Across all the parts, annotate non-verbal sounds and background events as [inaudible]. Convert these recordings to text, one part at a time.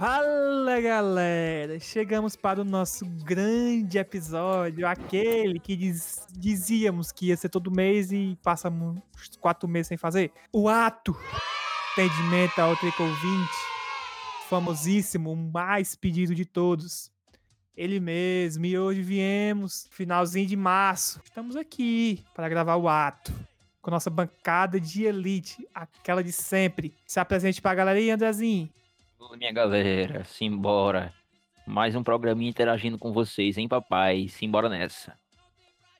Fala galera, chegamos para o nosso grande episódio, aquele que diz- dizíamos que ia ser todo mês e passamos quatro meses sem fazer. O ato atendimento ao Tricovinte, famosíssimo, o mais pedido de todos. Ele mesmo, e hoje viemos, finalzinho de março, estamos aqui para gravar o ato. Com nossa bancada de elite, aquela de sempre. Se apresente pra galera aí, Andrezinho. Oi, minha galera, simbora. Mais um programinha interagindo com vocês, hein, papai? Simbora nessa.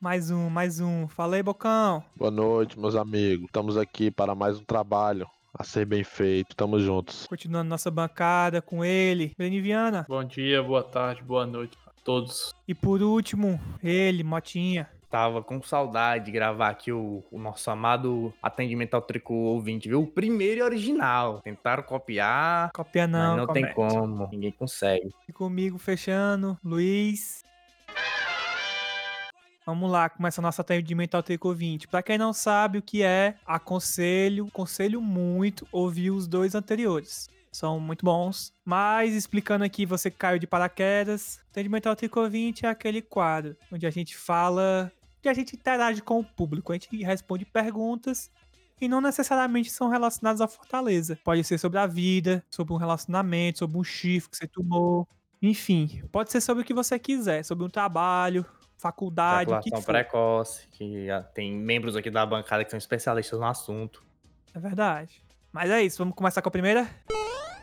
Mais um, mais um. Falei, Bocão. Boa noite, meus amigos. Estamos aqui para mais um trabalho a ser bem feito. Tamo juntos. Continuando nossa bancada com ele, Breni Viana. Bom dia, boa tarde, boa noite a todos. E por último, ele, Motinha. Tava com saudade de gravar aqui o, o nosso amado atendimento ao tricô ouvinte, viu? O primeiro e original. Tentaram copiar, Copia não, não tem comete. como. Ninguém consegue. E comigo fechando, Luiz. Vamos lá, começa nosso atendimento ao Trico 20. Pra quem não sabe o que é, aconselho, aconselho muito ouvir os dois anteriores. São muito bons. Mas explicando aqui, você caiu de paraquedas, atendimento ao Trico 20 é aquele quadro onde a gente fala, onde a gente interage com o público, a gente responde perguntas e não necessariamente são relacionadas à Fortaleza. Pode ser sobre a vida, sobre um relacionamento, sobre um chifre que você tomou. Enfim, pode ser sobre o que você quiser, sobre um trabalho, faculdade, o que Ejaculação for. precoce, que já tem membros aqui da bancada que são especialistas no assunto. É verdade. Mas é isso, vamos começar com a primeira?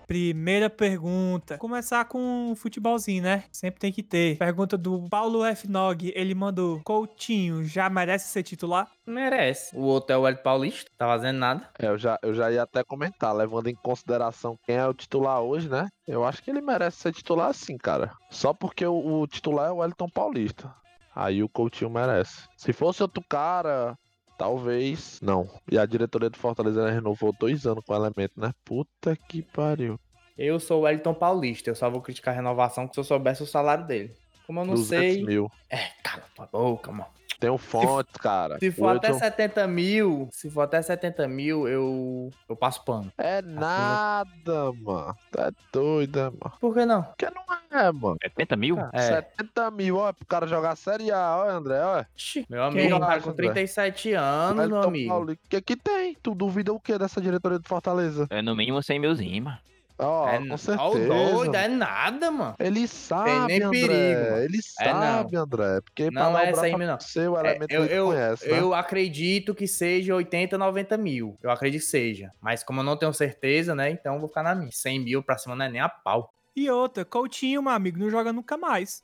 Primeira pergunta. Começar com um futebolzinho, né? Sempre tem que ter. Pergunta do Paulo F. Nog. Ele mandou: Coutinho já merece ser titular? Merece. O outro é o Hélio Paulista, tá fazendo nada. É, eu, já, eu já ia até comentar, levando em consideração quem é o titular hoje, né? Eu acho que ele merece ser titular sim, cara. Só porque o, o titular é o Wellington Paulista. Aí o Coutinho merece. Se fosse outro cara, talvez. Não. E a diretoria do Fortaleza renovou dois anos com o elemento, né? Puta que pariu. Eu sou o Wellington Paulista, eu só vou criticar a renovação se eu soubesse o salário dele. Como eu não 200 sei. mil. É, cala tua boca, mano. Tem um fonte, cara. Se for O até Wellington- 70 mil, se for até 70 mil, eu, eu passo pano. É nada, mano. Tá doido, né, mano? Por que não? Porque não é, mano. 70 mil? É. 70 mil, ó, pro cara jogar Série A, ó, André, ó. Meu amigo tá acha, com André? 37 anos, meu amigo. O que que tem? Tu duvida o que dessa diretoria do Fortaleza? É no mínimo 100 milzinho, mano. Ó, é, com ó, certeza. doido, é nada, mano. Ele sabe, nem André. perigo, mano. Ele É, sabe, André. Porque Não é 100 mil, não. Seu É, elemento eu, ele eu, conhece, né? eu acredito que seja 80, 90 mil. Eu acredito que seja. Mas como eu não tenho certeza, né? Então eu vou ficar na minha. 100 mil pra cima não é nem a pau. E outra, Coutinho, meu amigo, não joga nunca mais.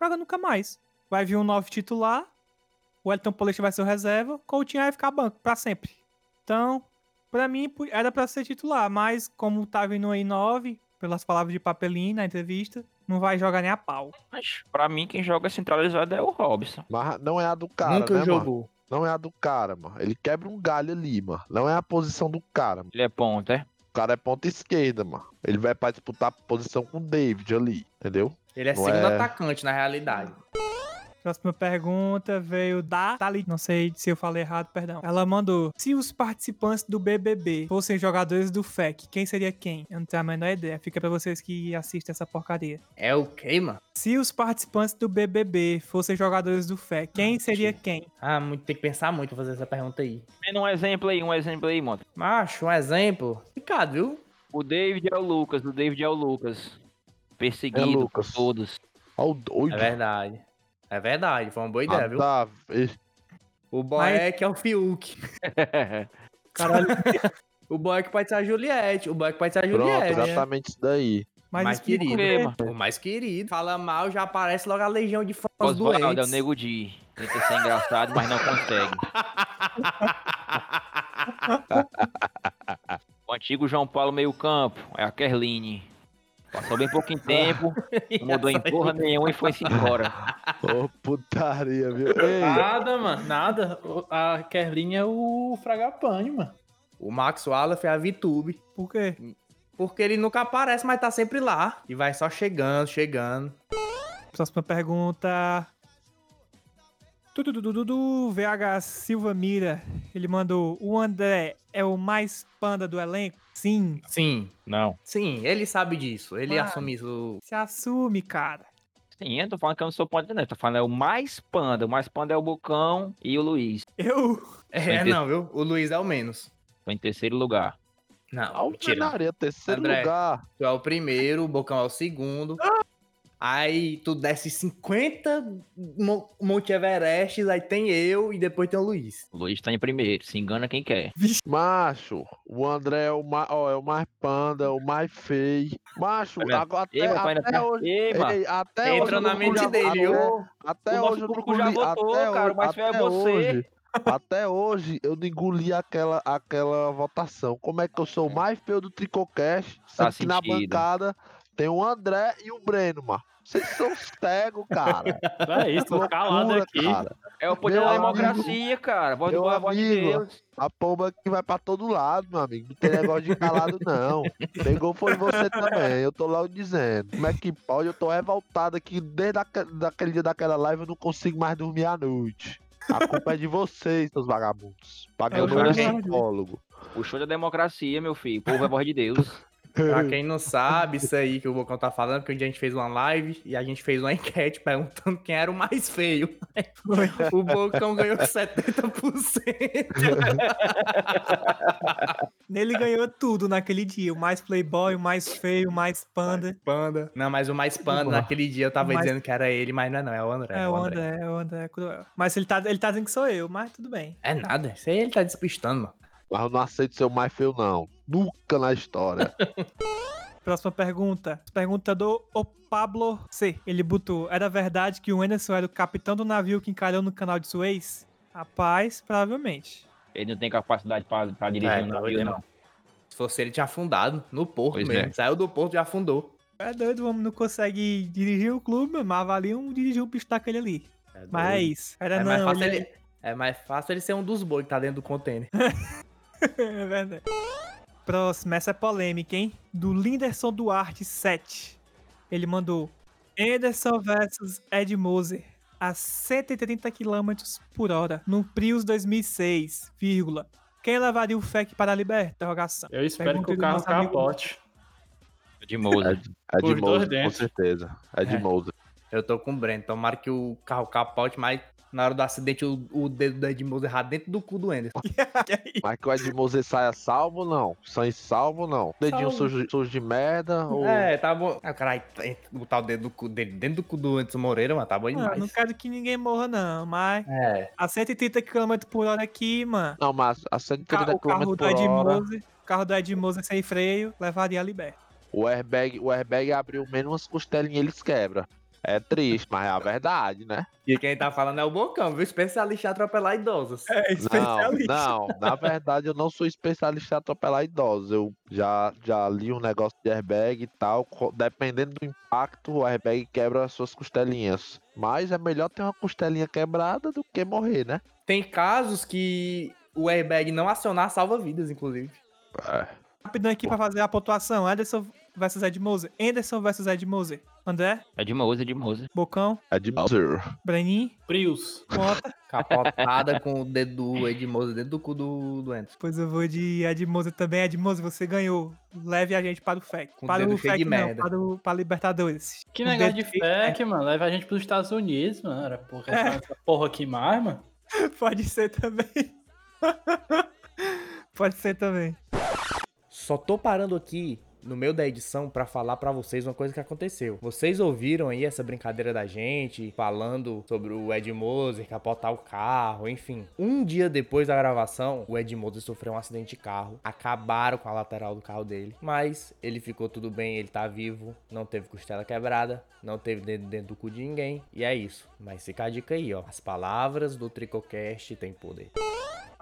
Joga nunca mais. Vai vir um novo titular, o Elton Paulista vai ser o reserva, Coutinho vai ficar banco pra sempre. Então, pra mim, era pra ser titular, mas como tá vindo aí 9, pelas palavras de Papelinho na entrevista, não vai jogar nem a pau. Mas pra mim, quem joga centralizado é o Robson. Mas não é a do cara, Nunca né, mano? jogou. Não é a do cara, mano. Ele quebra um galho ali, mano. Não é a posição do cara, mano. Ele é ponta, é? O cara é ponta esquerda, mano. Ele vai pra disputar a posição com o David ali, entendeu? Ele é Não segundo é- atacante, na realidade. Próxima pergunta veio da Thalita. Não sei se eu falei errado, perdão. Ela mandou: Se os participantes do BBB fossem jogadores do FEC, quem seria quem? Eu não tenho a menor ideia. Fica pra vocês que assistem essa porcaria. É o quê, mano? Se os participantes do BBB fossem jogadores do FEC, quem seria quem? Ah, muito, tem que pensar muito pra fazer essa pergunta aí. Vendo um exemplo aí, um exemplo aí, mano. Macho, um exemplo. Complicado, viu? O David é o Lucas, o David é o Lucas. Perseguido É por Lucas. todos. Ó, o doido. É verdade. É verdade, foi uma boa ideia, viu? Nada a ver. O Boeck é o Fiuk. [laughs] Caralho, O Boeck pode ser a Juliette. O Boeck pode ser a Pronto, Juliette. né? exatamente isso daí. mas mais o querido. O mais querido. Fala mal, já aparece logo a legião de fãs Oswaldo é o doentes. Nego Di. Tenta ser engraçado, mas não consegue. [laughs] Antigo João Paulo meio campo, é a Kerline. Passou bem pouquinho [laughs] tempo, não mudou em porra nenhuma e foi-se embora. [laughs] Ô, putaria, viu? Ei, Nada, mano, nada. A Kerlin é o Fragapane, mano. O Max Wallace é a VTube. Por quê? Porque ele nunca aparece, mas tá sempre lá. E vai só chegando, chegando. Próxima pergunta. Tudo VH Silva Mira. Ele mandou: O André é o mais panda do elenco? Sim. Sim, Não. sim, ele sabe disso. Ele Mano. assume isso. Se assume, cara. Sim, eu tô falando que eu não sou panda, não. Tô falando é o mais panda. O mais panda é o Bocão e o Luiz. Eu. É, Entendi. não, viu? O Luiz é o menos. Tô em terceiro lugar. Não, mentira. Alvenaria, terceiro André. lugar. Tu é o primeiro, o Bocão é o segundo. Aí tu desce 50 Mo- Monte Everest, aí tem eu e depois tem o Luiz. O Luiz tá em primeiro. Se engana quem quer. Macho, o André é o mais, ó, é o mais panda, o mais feio. Macho, agora até, até tá... hoje. Ei, até Entra hoje eu na mente dele, até, viu? até O hoje eu público já engoli- votou, até cara, hoje- o mais feio é você. hoje- Até hoje eu não engoli aquela, aquela votação. Como é que eu sou o mais feio do Tricocast? Tá Sendo que na bancada tem o André e o Breno, mano. Vocês são cegos, cara. [laughs] É isso, tô calado Loucura, aqui. cara. É o poder Meu da amigo. democracia, cara. Voz do Meu voz de amigo. Deus. A pomba que vai pra todo lado, meu amigo. Não tem negócio de calado, não. Pegou foi você também. Eu tô logo dizendo. Como é que pode? Eu tô revoltado aqui desde aque- daquele dia daquela live. Eu não consigo mais dormir à noite. A culpa é de vocês, seus vagabundos. Pagando É, um eu já- psicólogo. O show da democracia, meu filho. O povo é voz de Deus. Pra [laughs] quem não sabe, isso aí que o Bocão tá falando, porque um dia a gente fez uma live e a gente fez uma enquete perguntando quem era o mais feio. [laughs] O Bocão ganhou 70%. Ele ganhou tudo naquele dia. O mais playboy, o mais feio, o mais panda. Panda. Não, mas o mais panda, naquele dia eu tava Mais- dizendo que era ele, mas não é não, é o André. É, o André, é o André Cruel. Mas ele tá, ele tá dizendo que sou eu, mas tudo bem. É nada, isso aí ele tá despistando, mano. Mas eu não aceito ser o mais feio, não. Nunca na história. [laughs] Próxima pergunta. Pergunta do O Pablo C. Ele botou: Era verdade que o Anderson era o capitão do navio que encalhou no canal de Suez? Rapaz, provavelmente. Ele não tem capacidade pra, pra dirigir É, um não, navio, ele não. Se fosse ele, tinha afundado no porto Pois mesmo. é. Saiu do porto e afundou. É doido, o homem não consegue dirigir o clube, mas avalia um dirigir um bicho daquele ali. É. Mas, era é não. mais, fácil ele- ele... é mais fácil ele ser um dos boi que tá dentro do container. [laughs] [laughs] é verdade. Próximo, essa é polêmica, hein? Do Linderson Duarte 7. Ele mandou Anderson versus Ed Moser a 130 km por hora no Prius 2006, vírgula. Quem levaria o FEC para a Liberta? Interrogação. Eu espero Pergunta que o carro capote. De Os dois Moza, com certeza. De É. Moza. Eu tô com o Breno. Tomara que o carro capote, mas na hora do acidente o, o dedo do Edmundo errar dentro do cu do Anderson. [laughs] Mas que o Ed Moza saia salvo, não. Sem salvo, não. Dedinho Salvo. sujo, sujo de merda. Ou... É, tá bom. Ah, caralho, botar o dedo do cu dele dentro do cu do Anderson Moreira, mano, tá bom Não, demais. não quero que ninguém morra, não, mas É. a 130 km por hora aqui, mano. Não, mas a O, 130 ca- o carro km do por Ed hora, Moser, o carro do Ed Moser sem freio, levaria a Liberta. o airbag, o airbag abriu menos umas costelinhas eles quebra. É triste, mas é a verdade, né? E quem tá falando é o Bocão, viu? Especialista em atropelar idosos. É, Não, não, na verdade eu não sou especialista em atropelar idosos. Eu já, já li um negócio de airbag e tal. Dependendo do impacto, o airbag quebra as suas costelinhas. Mas é melhor ter uma costelinha quebrada do que morrer, né? Tem casos que o airbag não acionar salva vidas, inclusive. É. Rapidão aqui pra fazer a pontuação. Anderson versus Ed Moser. Anderson versus Ed Moser. André, É de Moza, é de Moza. Bocão, É de. Breninho, Prius. conta. [laughs] Capotada com o dedo do Edmundo dentro do cu do, do Anderson. Pois eu vou de Ed Moser também. Ed Moser, você ganhou. Leve a gente para o FEC. Com para dedo o FEC de não, merda. para, o, para Libertadores. Que O negócio de dedo merda. fake, mano. Leva a gente pros Estados Unidos, mano. Era porra, É. essa porra aqui mais, mano. [laughs] Pode ser também. [laughs] Pode ser também. Só tô parando aqui no meio da edição pra falar pra vocês uma coisa que aconteceu. Vocês ouviram aí essa brincadeira da gente falando sobre o Ed Moser capotar o carro, enfim. Um dia depois da gravação, o Ed Moser sofreu um acidente de carro. Acabaram com a lateral do carro dele, mas ele ficou tudo bem, ele tá vivo, não teve costela quebrada, não teve dedo dentro do cu de ninguém, e é isso. Mas fica a dica aí, ó. As palavras do Tricocast têm poder.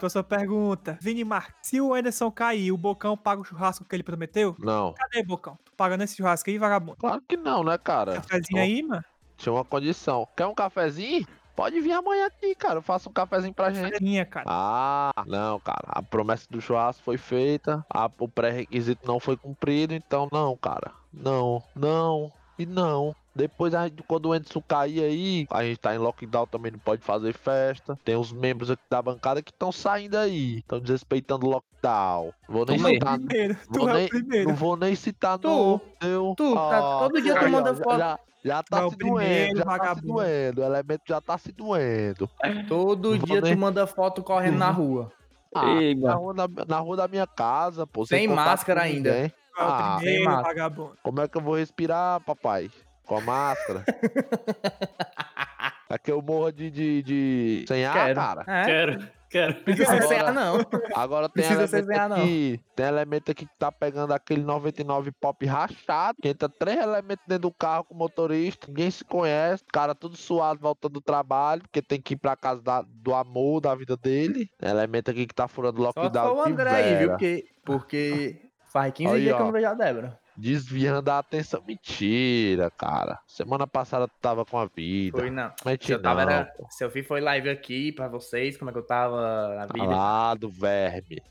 Próxima pergunta. Vini Marques, se o Ederson cair, o Bocão paga o churrasco que ele prometeu? Não. Cadê, Bocão? Pagando esse churrasco aí, vagabundo? Claro que não, né, cara? Cafezinho aí, mano? Tinha uma condição. Quer um cafezinho? Pode vir amanhã aqui, cara. Eu faço um cafezinho pra gente. Cafezinha, cara. Ah, não, cara. A promessa do churrasco foi feita, a- o pré-requisito não foi cumprido, então não, cara. Não, não e não. Depois, a gente- quando o Anderson cair aí, a gente tá em lockdown, também não pode fazer festa. Tem os membros aqui da bancada que estão saindo aí, estão desrespeitando o lockdown. Vou nem Tu citar, Primeiro, tu vou é nem- o primeiro. não vou nem citar Tu, no meu. tu, tá- todo dia tu manda foto. Já, já tá é se primeiro doendo, já tá se vagabundo. doendo. O elemento já tá se doendo. Todo Vou dia nem- tu manda foto correndo na rua. Ah, Ei, na, rua da, na rua da minha casa, pô. Sem contato máscara ainda. ninguém. Ah, primeiro, vagabundo. Como é que eu vou respirar, papai? Com a máscara? [laughs] é que eu morro de, de, de... sem ar, Quero. cara. É, Quero, quero. precisa ser Agora- sem ar, não. Agora tem Precisa ser elemento sem ar, não. aqui, tem elemento aqui que tá pegando aquele 99 pop rachado, que entra três elementos dentro do carro com o motorista, ninguém se conhece, cara tudo suado voltando do trabalho, porque tem que ir pra casa da- do amor da vida dele. Tem elemento aqui que tá furando o Só lockdown. só o André aí, viu? Porque, porque faz 15 Aí, dias que eu ó. não vejo a Débora. Desviando a atenção. Mentira, cara. Semana passada tu tava com a vida. Foi não. Se Mentira, eu tava, não. era, se eu fiz foi live aqui pra vocês, como é que eu tava na vida. Calado, verme.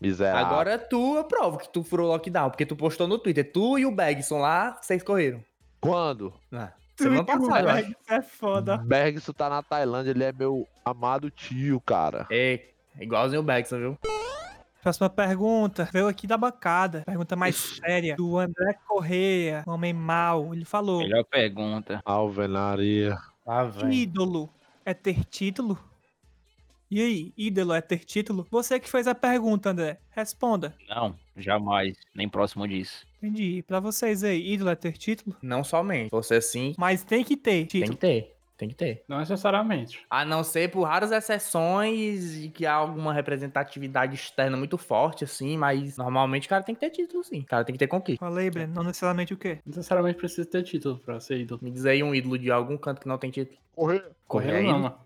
Miserável. Agora tu, eu provo que tu furou o lockdown, porque tu postou no Twitter. Tu e o Bergson lá, vocês correram. Quando? Ah, Tu semana o passada, eu acho. Berg, Isso é foda. Bergson tá na Tailândia, ele é meu amado tio, cara. É, igualzinho o Bergson, viu? Próxima pergunta. Veio aqui da bancada. Pergunta mais séria. Do André Correia, homem mau. Ele falou: Melhor pergunta. Alvenaria. Ah, ídolo é ter título? E aí, ídolo é ter título? Você que fez a pergunta, André. Responda. Não, jamais. Nem próximo disso. Entendi. Pra vocês aí, ídolo é ter título? Não somente. Você sim, Mas tem que ter tem título. que ter. Tem que ter. Não necessariamente. A não ser por raras exceções e que há alguma representatividade externa muito forte, assim, mas normalmente o cara tem que ter título, sim. O cara tem que ter conquista. Falei, Breno. Não necessariamente o quê? Não necessariamente precisa ter título pra ser ídolo. Me diz aí um ídolo de algum canto que não tem título. Correr. Correr Correio ainda? não, mano.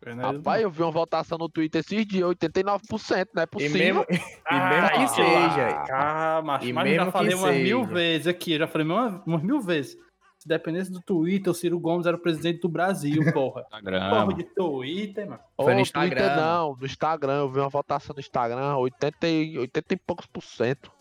Correio não é Rapaz, eu vi uma votação no Twitter esses dias, 89%, não é E possível. mesmo, [laughs] e mesmo que Ah, seja. Ah, macho, E mas eu já mesmo falei umas mil vezes aqui, eu já falei umas, umas mil vezes. Se dependesse do Twitter, o Ciro Gomes era o presidente do Brasil, [laughs] porra. Instagram. porra de Twitter, mano. Foi no no Instagram. Twitter não, no Instagram, eu vi uma votação no Instagram, 80 e, 80 e poucos por cento.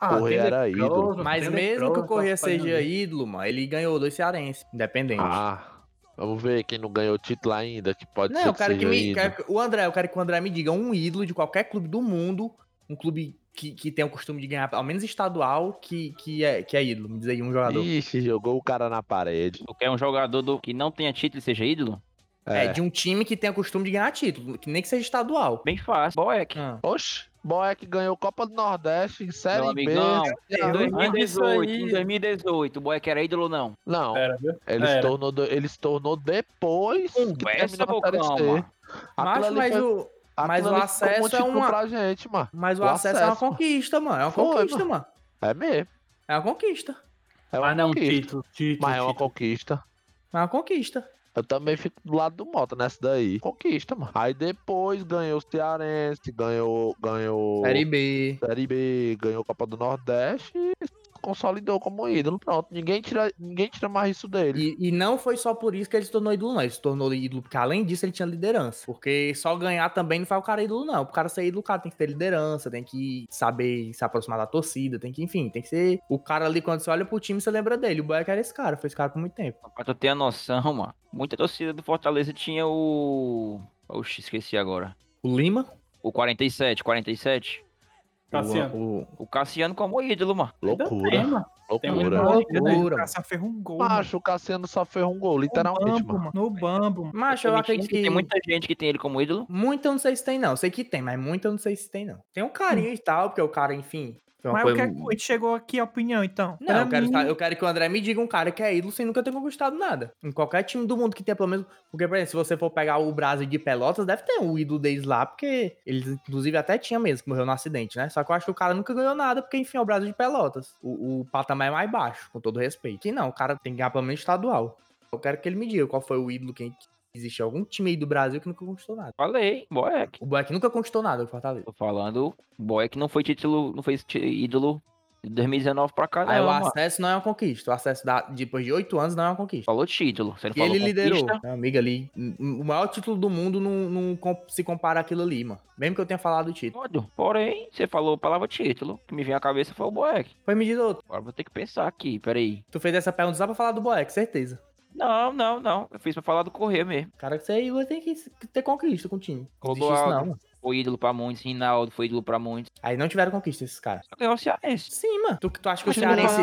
Correia tem era leproso, ídolo. Mas mesmo que o Corrêa tá fazendo seja ídolo, mano, ele ganhou dois cearenses, independente. Ah, vamos ver quem não ganhou título ainda, que pode não, ser eu quero que seja me. ídolo. quero que- o André, eu quero que o André me diga um ídolo de qualquer clube do mundo, um clube que, que tem o costume de ganhar, ao menos estadual, que, que, é, que é ídolo. Me diz aí um jogador. Ixi, jogou o cara na parede. Tu quer um jogador do... que não tenha título e seja ídolo? É. É. de um time que tem o costume de ganhar título, que nem que seja estadual. Bem fácil. Boeck. Ah. Oxe, Boeck ganhou Copa do Nordeste, Série Meu B. amigão. Em Já- dois- 2018, aí. em 2018, o Boeck era ídolo ou não? Não, Era, viu? ele se, Era. tornou, do- ele se tornou depois que Conversa, Série Bocão, mano. Mas foi- o, mas o acesso um é uma- pra gente, mano. mas o, O acesso, é uma acesso. conquista, mano. É uma Foi, conquista, mano. É mesmo. É uma conquista. É uma Mas não, conquista. título, título, Mas é uma conquista. É uma conquista. Eu também fico do lado do Mota nessa daí. Conquista, mano. Aí depois ganhou o Cearense, ganhou. ganhou Série B. Série B, ganhou Copa do Nordeste e consolidou como ídolo. Pronto, ninguém tira, ninguém tira mais isso dele. E, e não foi só por isso que ele se tornou ídolo, não. Ele se tornou ídolo porque, além disso, ele tinha liderança. Porque só ganhar também não faz o cara ídolo, não. Pro cara ser ídolo, o cara tem que ter liderança, tem que saber se aproximar da torcida, tem que, enfim, tem que ser. O cara ali, quando você olha pro time, você lembra dele. O Boeck era esse cara, foi esse cara por muito tempo. Pra tu ter a noção, mano. Muita torcida do Fortaleza tinha o... Oxi, esqueci agora. O Lima. O 47, 47. Cassiano. O, O Cassiano como ídolo, mano. Loucura, tem, mano. Loucura. loucura, O cara ferrou um gol. mano. Macho, o Cassiano só fez um gol, literalmente, bambo, mano. mano. No bambo. Macho, eu mentindo acredito que. Tem muita gente que tem ele como ídolo. Muito eu não sei se tem, não. Sei que tem, mas muito eu não sei se tem, não. Tem um carinho e tal, porque o cara, enfim, uma Mas coisa- o que é que a gente chegou aqui a opinião, então? Não, Pra eu quero, mim, eu quero que o André me diga um cara que é ídolo sem nunca ter conquistado nada. Em qualquer time do mundo que tenha pelo menos. Porque, por exemplo, se você for pegar o Brasil de Pelotas, deve ter um ídolo deles lá, porque eles, inclusive, até tinha mesmo, que morreu no acidente, né? Só que eu acho que o cara nunca ganhou nada, porque, enfim, é o Brasil de Pelotas. O, o patamar é mais baixo, com todo respeito. Que não, o cara tem que ganhar pelo menos estadual. Eu quero que ele me diga qual foi o ídolo que existe algum time aí do Brasil que nunca conquistou nada. Falei, Boeck. O Boeck nunca conquistou nada, o Fortaleza. Tô falando, Boeck não foi título, não foi ídolo de 2019 pra cá, não. Aí o mano. acesso não é uma conquista. O acesso da- depois de oito anos não é uma conquista. Falou título. Você não E falou ele liderou. conquista? Meu amigo ali, o maior título do mundo não, não se compara àquilo ali, mano. Mesmo que eu tenha falado o título. Pode. Porém, você falou a palavra título. O que me vem à cabeça foi o Boeck. Foi me diz outro. Agora vou ter que pensar aqui, peraí. Tu fez essa pergunta só pra falar do Boeck, certeza. Não, não, não. Eu fiz pra falar do Correia mesmo. Cara, que você aí tem que ter conquista com o time. Não existe isso não, mano. Foi ídolo pra muitos, Rinaldo foi ídolo pra muitos. Aí não tiveram conquista esses caras. Só ganhou o Cearense. Sim, mano. Tu, tu acha que o Cearense...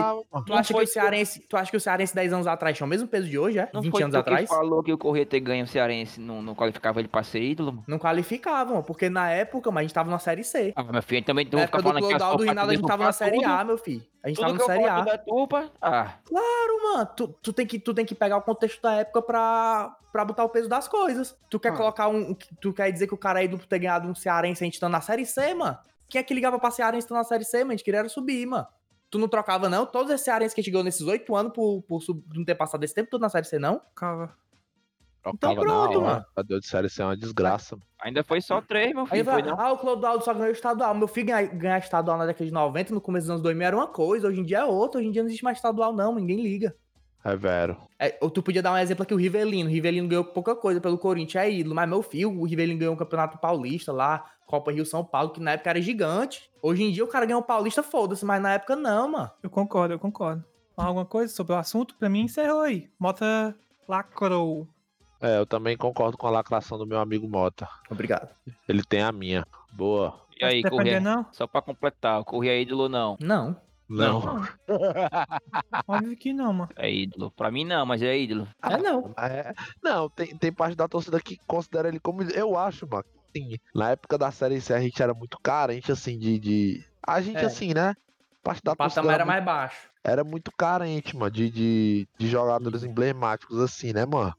Tu acha, que o Cearense, tu acha que o Cearense 10 anos atrás tinha o mesmo peso de hoje, é? Não 20 foi anos atrás? falou que o Correia ter ganho o Cearense não, não qualificava ele pra ser ídolo, mano? Não qualificavam, porque na época, mas a gente tava na Série C. Ah, meu filho, também não vou ficar do falando que Clodoaldo e Rinaldo a gente tava na Série A, meu filho. A gente Tudo tava na Série A. é culpa. Ah, Claro, mano. Tu, tu, tem que, tu tem que pegar o contexto da época pra, pra botar o peso das coisas. Tu quer Ah. colocar um. Tu quer dizer que o cara aí do ter ganhado um Cearense a gente tá na Série C, mano? Quem é que ligava pra Cearense estando na Série C, mano? A gente queria subir, mano. Tu não trocava, não? Todos esses Cearenses que a gente ganhou nesses oito anos por, por sub- não ter passado esse tempo todo na Série C, não? Calma. Então Trocava pronto, mano. A Deus de série, isso é uma desgraça. ainda foi só três, meu Aí filho. vai, Foi não. ah, o Clodoaldo só ganhou estadual. Meu filho ganhar, ganhar estadual na década de 90, no começo dos anos 2000 era uma coisa, hoje em dia é outra. Hoje em dia não existe mais estadual, não, ninguém liga. É vero. É, ou tu podia dar um exemplo aqui, o Rivelino. O Rivelino ganhou pouca coisa pelo Corinthians, é ídolo. Mas meu filho, o Rivelino ganhou um campeonato paulista lá, Copa Rio São Paulo, que na época era gigante. Hoje em dia o cara ganhou o paulista, foda-se, mas na época não, mano. Eu concordo, eu concordo. Alguma coisa sobre o assunto? Pra mim, encerrou aí. Mota lacrou. É, eu também concordo com a lacração do meu amigo Mota. Obrigado. Ele tem a minha. Boa. E aí, Correia? não? Só pra completar, o Correia é ídolo ou não? Não. Não. [laughs] Óbvio que não, mano. É ídolo. Pra mim não, mas é ídolo. É não. É, não, tem, tem parte da torcida que considera ele como. Eu acho, mano. Sim, na época da série C a gente era muito carente, assim, de. de... A gente, É. assim, né? Parte da O torcida patamar era muito- mais baixo. era muito carente, mano, de, de, de jogadores emblemáticos, assim, né, mano?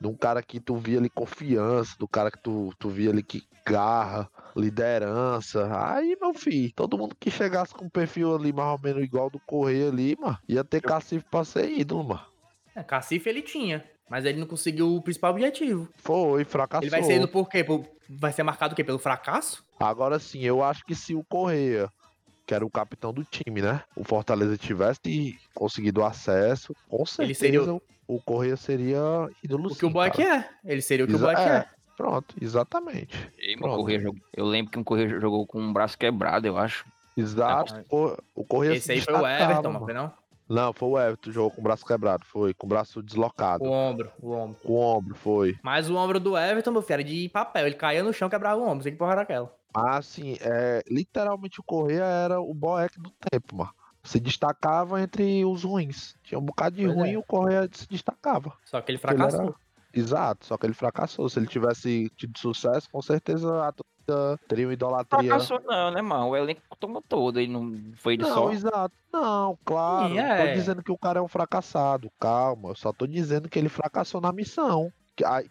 De um cara que tu via ali confiança, do cara que tu, tu via ali que garra, liderança. Aí, meu filho, todo mundo que chegasse com um perfil ali mais ou menos igual do Correia ali, mano, ia ter cacife pra ser ídolo, mano. É, Cacife ele tinha, mas ele não conseguiu o principal objetivo. Foi, fracassou. Ele vai ser ídolo por quê? Por- Vai ser marcado o quê? Pelo fracasso? Agora sim, eu acho que se o Correia, que era o capitão do time, né? O Fortaleza tivesse conseguido acesso, com certeza Ele seria o... Correia seria ídolo O que sim, o Boeck é. Ele seria o que Exa- o Boeck é. é. Pronto, exatamente. E, Pronto. Correia jogou- Eu lembro que um Correia jogou com um braço quebrado, eu acho. Exato. Não, o- o Correia Esse se aí foi o Everton, não mano. foi não? Não, foi o Everton, jogou com o braço quebrado, foi, com o braço deslocado. O ombro, o ombro. Com o ombro, foi. Mas o ombro do Everton, meu filho, era de papel. Ele caía no chão, quebrava o ombro. Sei que porra era aquela. Assim, é, literalmente o Correia era o Boeck do tempo, mano. Se destacava entre os ruins. Tinha um bocado de Pois ruim é. e o Correia se destacava. Só que ele Porque ele era- fracassou. Exato, só que ele fracassou. Se ele tivesse tido sucesso, com certeza a torcida teria uma idolatria. Fracassou não, né, mano? O elenco tomou todo, ele não foi ele Não, só. exato. Não, claro. Não é. tô dizendo que o cara é um fracassado. Calma. Eu só tô dizendo que ele fracassou na missão.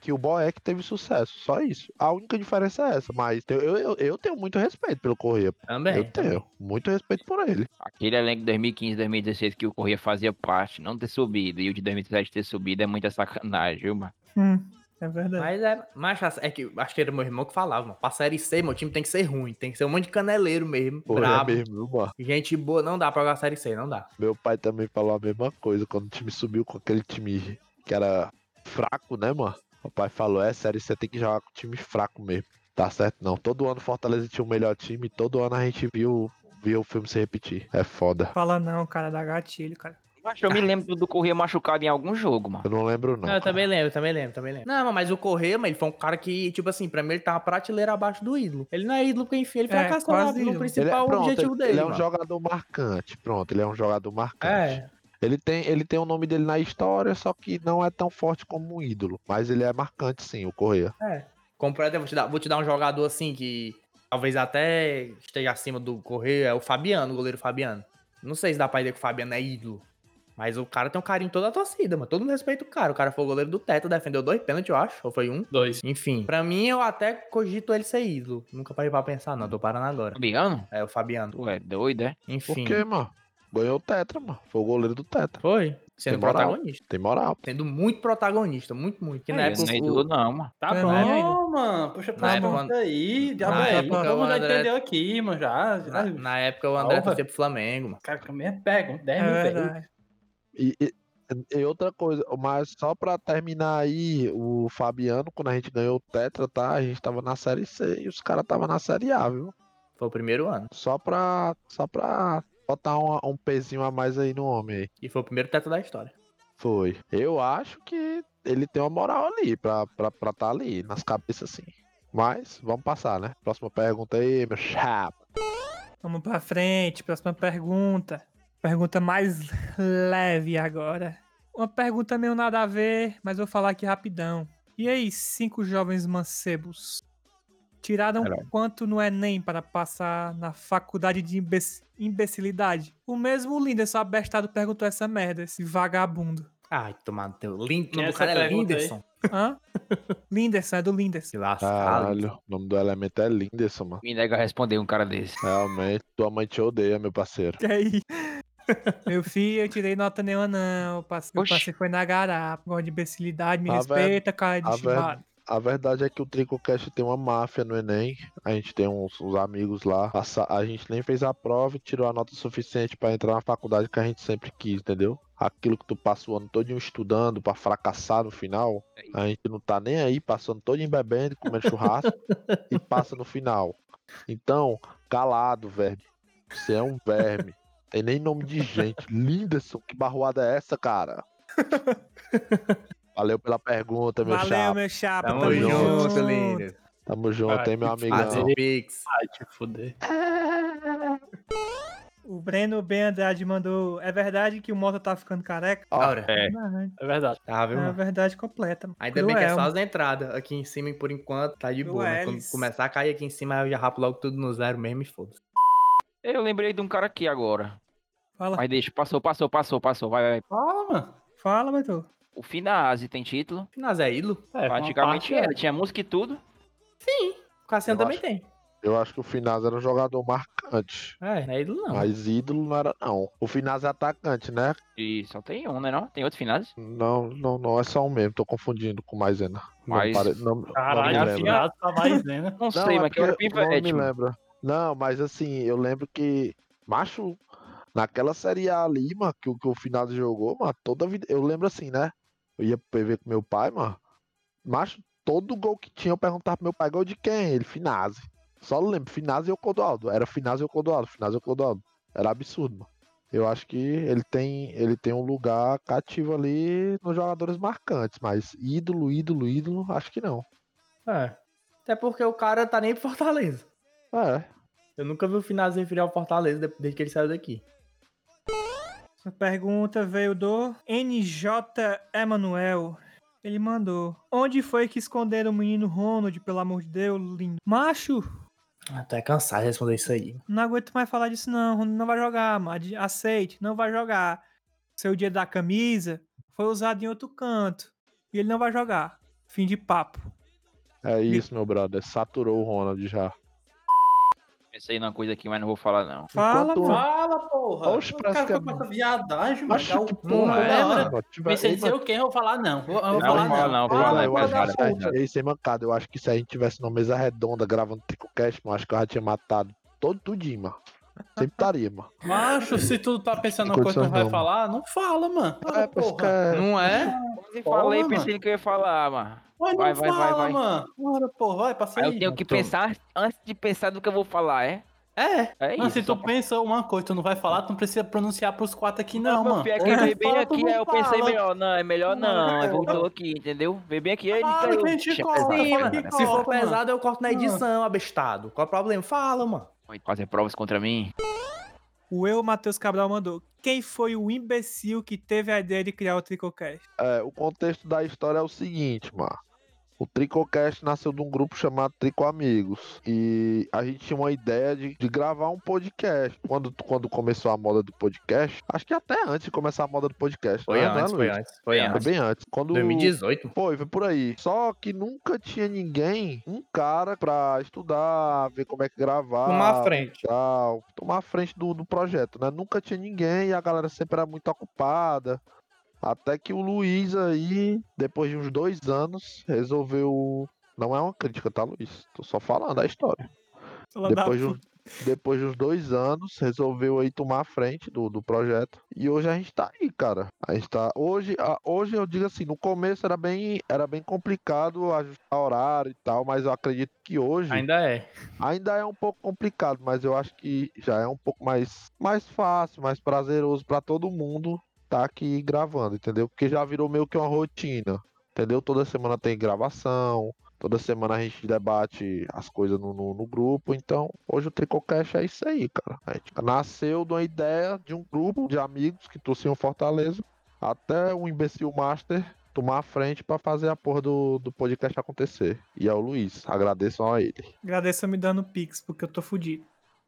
Que, o Boeck teve sucesso. Só isso. A única diferença é essa. Mas eu, eu, eu tenho muito respeito pelo Corrêa. Também. eu tenho. Muito respeito por ele. Aquele elenco de 2015, 2016 que o Correia fazia parte, não ter subido, e o de 2017 ter subido é muita sacanagem, viu, mano? Hum, é verdade. Mas é. Mas é que acho que era meu irmão que falava, mano. Pra série C, meu time tem que ser ruim. Tem que ser um monte de caneleiro mesmo. Pô, é brabo. mesmo, viu, mano? Gente boa, não dá pra jogar série C, não dá. Meu pai também falou a mesma coisa. Quando o time subiu com aquele time que era fraco, né, mano? O pai falou: é sério, você tem que jogar com time fraco mesmo. Tá certo, não. Todo ano o Fortaleza tinha o melhor time. Todo ano a gente viu, viu o filme se repetir. É foda. Fala não, cara, dá gatilho, cara. Mas eu me lembro do Correia machucado em algum jogo, mano. Eu não lembro, não. Não, eu também lembro, também lembro, também lembro. Não, mas o Correia, mas ele foi um cara que, tipo assim, pra mim ele tá uma prateleira abaixo do ídolo. Ele não é ídolo porque, enfim, ele É, fracassou lá quase no ídolo. Ele é, principal pronto, objetivo ele, dele. ele é um mano. jogador marcante. Pronto, ele é um jogador marcante. É, Ele, tem, ele tem o nome dele na história, só que não é tão forte como um ídolo. Mas ele é marcante, sim, o Correia. é. Como, por exemplo, vou te dar, vou te dar um jogador assim que talvez até esteja acima do Correio, é o Fabiano, o goleiro Fabiano. Não sei se dá pra dizer que o Fabiano é ídolo. Mas o cara tem um carinho toda a torcida, mano. Todo mundo respeita o cara. O cara foi o goleiro do teto, defendeu dois pênaltis, eu acho. Ou foi um? Dois. Enfim, pra mim eu até cogito ele ser ídolo. Nunca parei pra pensar, não. Tô parando agora. Fabiano? É o Fabiano. Tu é doido, é? Por Enfim. quê, mano? Ganhou o Tetra, mano. Foi o goleiro do Tetra. Foi. Sendo Tem moral. protagonista. Tem moral. Sendo muito protagonista, muito, muito. Que na É, época não é ídolo, não, mano. Tá É, bom, né? mano. Puxa pra Na época, época aí. Diabo na época, Todo mundo o já André- entendeu aqui, mano. Já. já. na, na época o André torcia pro Flamengo, mano. Cara, também é pego. 10 É mil verdade. E, e- e outra coisa, mas só pra terminar aí, o Fabiano, quando a gente ganhou o Tetra, tá? A gente tava na Série C e os caras tava na Série A, viu? Foi o primeiro ano. Só pra, só pra botar um, um pezinho a mais aí no homem aí. E foi o primeiro teto da história. Foi. Eu acho que ele tem uma moral ali pra estar pra, pra tá ali, nas cabeças assim. Mas, vamos passar, né? Próxima pergunta aí, meu chapa. Vamos pra frente, próxima pergunta. Pergunta mais leve agora. Uma pergunta meio nada a ver, mas vou falar aqui rapidão. E aí, cinco jovens mancebos tiraram quanto no Enem para passar na faculdade de imbec- imbecilidade? O mesmo Linderson abestado perguntou essa merda, esse vagabundo. Ai, tomado teu. Lind... Quem é O essa cara é? Linderson. Hã? Linderson, é do Linderson. Caralho, o nome do elemento é Linderson, mano. Me nega responder um cara desse. Realmente, tua mãe te odeia, meu parceiro. Que aí? Meu filho, eu tirei nota nenhuma, não. Eu passei, eu passei foi na garapa. Gosto de imbecilidade, me A ver- respeita, cara de a ver-. A verdade é que o Tricocast tem uma máfia no Enem. A gente tem uns, uns amigos lá. Passa- A gente nem fez a prova e tirou a nota suficiente pra entrar na faculdade que a gente sempre quis, entendeu? Aquilo que tu passa o ano todo estudando pra fracassar no final, a gente não tá nem aí, passando todo bebendo, comendo churrasco [laughs] e passa no final. Então, calado, verme. Você é um verme. Tem nem nome de gente. [laughs] Linderson, que barroada é essa, cara? [laughs] Valeu pela pergunta, meu Valeu, chapa. meu chapa. Tamo, Tamo, junto, junto. Linder. Tamo junto, hein, meu amigão. Fazer Pix. Ai, te fuder. O Breno Ben Andrade mandou. É verdade que o Mota tá ficando careca? Ora, É. Verdade. É verdade. tá, viu, É a mano? verdade completa. Ainda bem que é Cruel. só as entradas. Aqui em cima, por enquanto, tá de boa. Quando começar a cair aqui em cima, eu já rapo logo tudo no zero mesmo e foda-se. Eu lembrei de um cara aqui agora. Fala, Mas deixa, passou, passou, passou, passou. Vai, vai. Fala, mano. fala, Beto. O Finazzi tem título. Finaz é ídolo? É, Praticamente parte era. Tinha música e tudo. O Cassiano também acho- tem. Eu acho que o Finaz era um jogador marcante. É, não é ídolo não. Mas ídolo não era, não. O Finaz é atacante, né? E só tem um, né? Não? Tem outro Finazzi? Não, não, não, é só um mesmo. Tô confundindo com Maisena. Não, Mas- pare- não, não me Caralho, lembro. afinado tá mais, né? Não, Não, sei, é mas que era não me velho. lembra. Não, mas assim, eu lembro que. Macho, naquela Série A ali, mano, que, o- que o Finaz jogou, mano, toda vida. Eu lembro assim, né? Eu ia pro PV com meu pai, mano. Macho, todo gol que tinha, eu perguntava pro meu pai, gol de quem? Ele, Finazzi. Só lembro, Finazzi e o Codoaldo. Era Finazzi e o Codoaldo, Finazzi e o Codoaldo. Era absurdo, mano. Eu acho que ele tem, ele tem um lugar cativo ali nos jogadores marcantes, mas ídolo, ídolo, ídolo, acho que não. É. Até porque o cara tá nem pro Fortaleza. É, Eu nunca vi o Finaz referir ao Fortaleza de- desde que ele saiu daqui. Essa pergunta veio do NJ Emanuel. Ele mandou. Onde foi que esconderam o menino Ronald, pelo amor de Deus, lindo? Macho, Até cansado de responder isso aí. não aguento mais falar disso não. Ronald não vai jogar, mano. Aceite, não vai jogar. Seu dia da camisa foi usado em outro canto. E ele não vai jogar. Fim de papo. é isso, meu brother. Saturou o Ronald já. Pensei numa coisa aqui, mas não vou falar, não. Fala, Enquanto-. Fala, porra. Oxe, o parece cara que é fica com essa viadagem, Dá que porra, é, mano. Pensei Ei, dizer o quê? Eu vou falar não. Vou, eu vou Não, falar fala não. não, Fala, fala não, eu acho que mancada, eu acho que se a gente tivesse numa mesa redonda gravando Tricocast, mano, acho que eu já tinha matado todo tudinho, mano. Sempre estaria, mano. Macho, se tu tá pensando uma coisa que não vai falar, não fala, mano. É, porra. é- Não é? Falei, pensei que eu ia falar, mano. Mas não Vai, vai, vai, fala, vai. mano. Bora, porra, vai, passa Aí eu tenho que pensar antes de pensar do que eu vou falar, é? É. É Mas isso. se tu pensa uma coisa, tu não vai falar, tu não precisa pronunciar pros quatro aqui, não, meu mano. filho, é que É, veio bem aqui, não aí eu pensei melhor, não, é melhor não, Não. voltou aqui, entendeu? Veio bem aqui, aí Fala caiu. corta, pesado, cara. que Se for Corta, mano. pesado, eu corto na edição, abestado. Qual é o problema? Fala, mano. Vai fazer provas contra mim. O eu, Matheus Cabral, mandou. Quem foi o imbecil que teve a ideia de criar o Tricocast? É, o contexto da história é o seguinte, mano. O Tricocast nasceu de um grupo chamado Trico Amigos. E a gente tinha uma ideia de, de gravar um podcast. Quando, quando começou a moda do podcast, acho que até antes de começar a moda do podcast. Foi né, né, antes, foi Luiz? antes. Foi Foi antes. Foi bem antes. Quando 2018. Foi, foi por aí. Só que nunca tinha ninguém, um cara pra estudar, ver como é que gravar. Tomar a frente. Tal, tomar a frente do, do projeto, né? Nunca tinha ninguém e a galera sempre era muito ocupada. Até que o Luiz aí, depois de uns dois anos, resolveu. Não é uma crítica, tá, Luiz? Tô só falando a história. Depois de, um- depois de uns dois anos, resolveu aí tomar a frente do, do projeto. E hoje a gente tá aí, cara. A gente tá. Hoje, a- hoje eu digo assim, no começo era bem, era bem complicado ajustar horário e tal, mas eu acredito que hoje Ainda é. ainda é um pouco complicado, mas eu acho que já é um pouco mais, mais fácil, mais prazeroso pra todo mundo tá aqui gravando, entendeu? Porque já virou meio que uma rotina, entendeu? Toda semana tem gravação, toda semana a gente debate as coisas no, no, no grupo, então hoje o Tricocast é isso aí, cara. A gente nasceu de uma ideia de um grupo de amigos que torciam Fortaleza, até o imbecil master tomar a frente pra fazer a porra do, do podcast acontecer. E é o Luiz, agradeçam a ele. Agradeço me dando pix, porque eu tô fudido.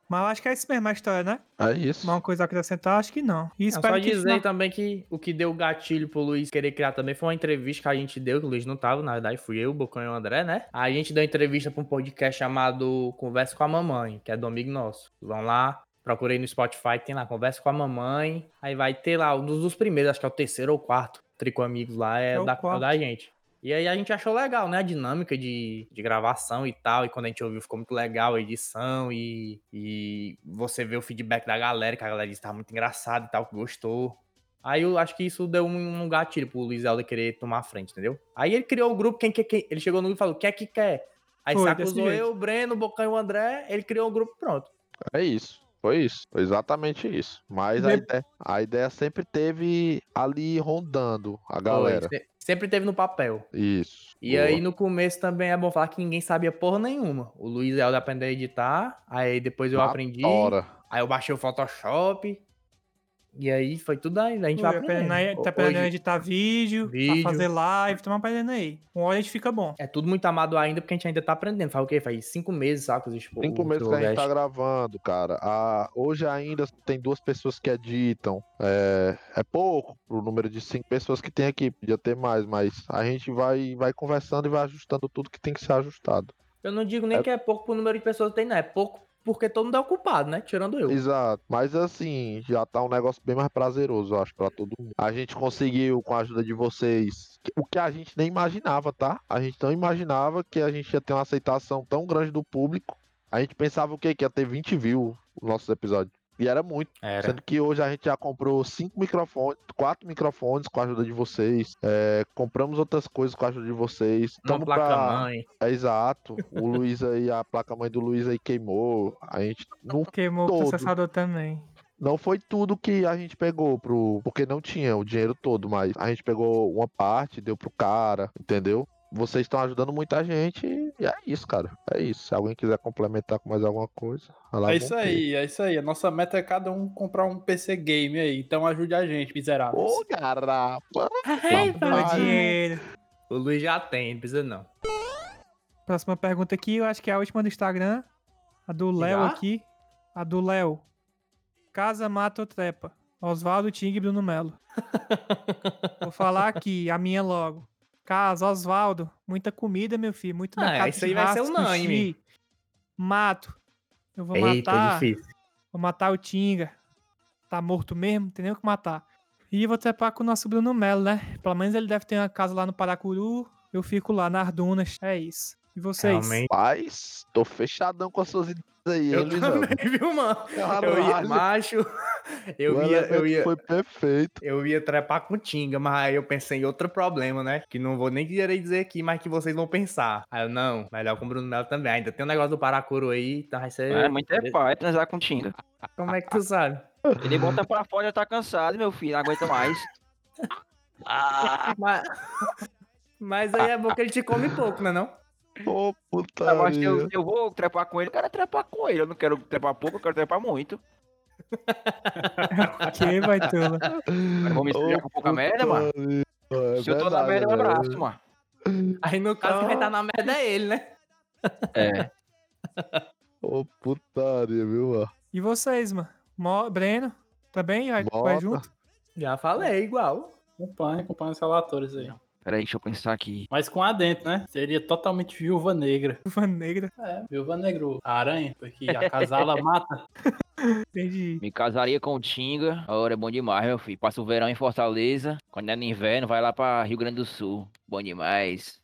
Mas eu acho que é isso mesmo a história, né? É isso. Uma coisa a acrescentar, acho que não. E espero só que dizer não... também que o que deu gatilho pro Luiz querer criar também foi uma entrevista que a gente deu, que o Luiz não tava, na verdade fui eu, o Bocão e o André, né? A gente deu entrevista pra um podcast chamado Conversa com a Mamãe, que é do amigo nosso. Vão lá, procurei no Spotify, tem lá Conversa com a Mamãe. Aí vai ter lá, um dos primeiros, acho que é o terceiro ou quarto, Trico Amigos lá, é, É o da, é quarto. da gente. E aí a gente achou legal, né? A dinâmica de, de gravação e tal. E quando a gente ouviu, ficou muito legal a edição. E, e você vê o feedback da galera, que a galera disse que tava muito engraçado e tal, que gostou. Aí eu acho que isso deu um, um gatilho pro Luiz Helder querer tomar a frente, entendeu? Aí ele criou o grupo, quem quer, quem, ele chegou no grupo e falou, quer que quer? Aí Foi, se desse acusou jeito. eu, o Breno, o Bocão e o André, ele criou o grupo pronto. É isso. Foi isso. Foi exatamente isso. Mas a ideia, a ideia sempre teve ali rondando a Foi, galera. se- sempre teve no papel. Isso. E boa. aí no começo também é bom falar que ninguém sabia porra nenhuma. O Luiz Helder aprendeu a editar, aí depois eu Na aprendi. hora. Aí eu baixei o Photoshop. E aí foi tudo aí. A gente Ui, vai aprendendo aí, tá aprendendo a editar vídeo, Vídeo. a fazer live, estamos aprendendo aí. Um hora a gente fica bom. é tudo muito amado ainda, porque a gente ainda tá aprendendo. Faz o quê? Faz cinco meses, sabe? que existe o- Cinco o meses que a gente tá gravando, cara. Ah, hoje ainda tem duas pessoas que editam. É, é pouco pro número de cinco pessoas que tem aqui. Podia ter mais, mas a gente vai, vai conversando e vai ajustando tudo que tem que ser ajustado. Eu não digo nem É- que é pouco pro número de pessoas que tem, não. É pouco porque todo mundo é ocupado, né? Tirando eu. Exato. Mas assim, já tá um negócio bem mais prazeroso, eu acho, pra todo mundo. A gente conseguiu, com a ajuda de vocês, o que a gente nem imaginava, tá? A gente não imaginava que a gente ia ter uma aceitação tão grande do público. A gente pensava o quê? Que ia ter 20 views os nossos episódios. E era muito. Era. Sendo que hoje a gente já comprou cinco microfones, quatro microfones com a ajuda de vocês. É, compramos outras coisas com a ajuda de vocês. Uma Tamo placa pra- mãe. É exato. O [laughs] Luiz aí, a placa mãe do Luiz aí queimou. A gente não Queimou Todo. o processador também. não foi tudo que a gente pegou pro. Porque não tinha o dinheiro todo, mas a gente pegou uma parte, deu pro cara, entendeu? Vocês estão ajudando muita gente e é isso, cara. É isso. Se alguém quiser complementar com mais alguma coisa, É isso ter. aí, é isso aí. A nossa meta é cada um comprar um PC game aí. Então ajude a gente, miseráveis. Ô, garapa! Dinheiro. O Luiz já tem, não precisa não. Próxima pergunta aqui, eu acho que é a última do Instagram. A do Léo aqui. A do Léo. Casa, mata ou trepa? Oswaldo, Ting e Bruno Melo. [laughs] Vou falar aqui, a minha logo. Casa, Oswaldo, muita comida, meu filho. Muito Ah, mercado isso aí vai ser unânime. sushi. Mato. Eu vou Eita, é matar. difícil. Vou matar o Tinga. Tá morto mesmo, tem nem o que matar. E vou trepar com o nosso Bruno Melo, né? Pelo menos ele deve ter uma casa lá no Paracuru. Eu fico lá nas dunas. É isso. E vocês? Realmente. Paz, tô fechadão com as suas aí, hein, Eu Luizão? [laughs] também, viu, mano? Eu ia, macho, eu o ia, eu ia, Foi perfeito. eu ia trepar com Tinga, mas aí eu pensei em outro problema, né? Que não vou nem querer dizer aqui, mas que vocês vão pensar. Aí eu, não, melhor com o Bruno Melo também. Ainda tem um negócio do Paracuru aí, então vai ser... É, muito é pai transar com Tinga. Como é que tu sabe? Ele bota pra fora, já tá cansado, meu filho, não aguenta mais. [laughs] Mas, mas aí é bom que ele te come pouco, né não? Ô, mas eu, putaria. eu vou trepar com ele, eu quero trepar com ele. Eu não quero trepar pouco, eu quero trepar muito. [laughs] Que vai. Mas vou me sujar com pouca merda, mano. É Se eu tô na merda, eu abraço, mano. Aí no caso quem vai estar na merda é ele, né? É. Ô, putaria, viu, mano? E vocês, mano? Mo- Breno, também? Vai, vai Bota. junto? Já falei, igual. Acompanha, acompanha os relatórios aí. Peraí, deixa eu pensar aqui. Mas com adentro, né? Seria totalmente viúva negra. [laughs] Uva negra. É, viúva negro. A aranha, porque a casala [laughs] mata. Entendi. Me casaria com o Tinga. A hora é bom demais, meu filho. Passa o verão em Fortaleza. Quando é no inverno, vai lá pra Rio Grande do Sul. Bom demais.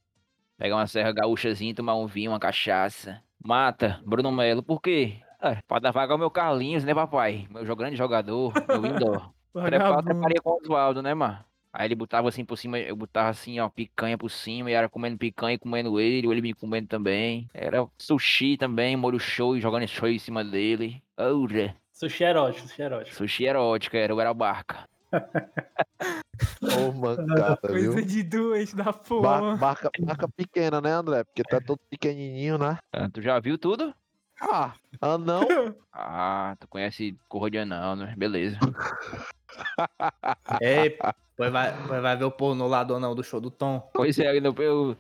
Pegar uma serra gaúchazinha, tomar um vinho, uma cachaça. Mata, Bruno Melo. Por quê? É, pra dar vaga ao meu Carlinhos, né, papai? Meu grande jogador, meu indoor. Trepar, [laughs] Vagabundo. treparia com o Oswaldo, né, mano? Aí ele botava assim por cima, eu botava assim, ó, picanha por cima, e era comendo picanha e comendo ele, ou ele me comendo também. Era sushi também, molho show e jogando show em cima dele. Ora, Sushi erótico, sushi erótico. sushi erótica, era o Barca. [laughs] Ô, mancada, viu? Coisa de doente da porra. marca, marca pequena, né, André? Porque tá todo pequenininho, né? Ah, Tu já viu tudo? Ah, anão? Ah, tu conhece Corro de Anão, né? Beleza. [laughs] [laughs] Ei, pois vai, pois vai ver o pornô lá do não do show do Tom. Pois é, eu, eu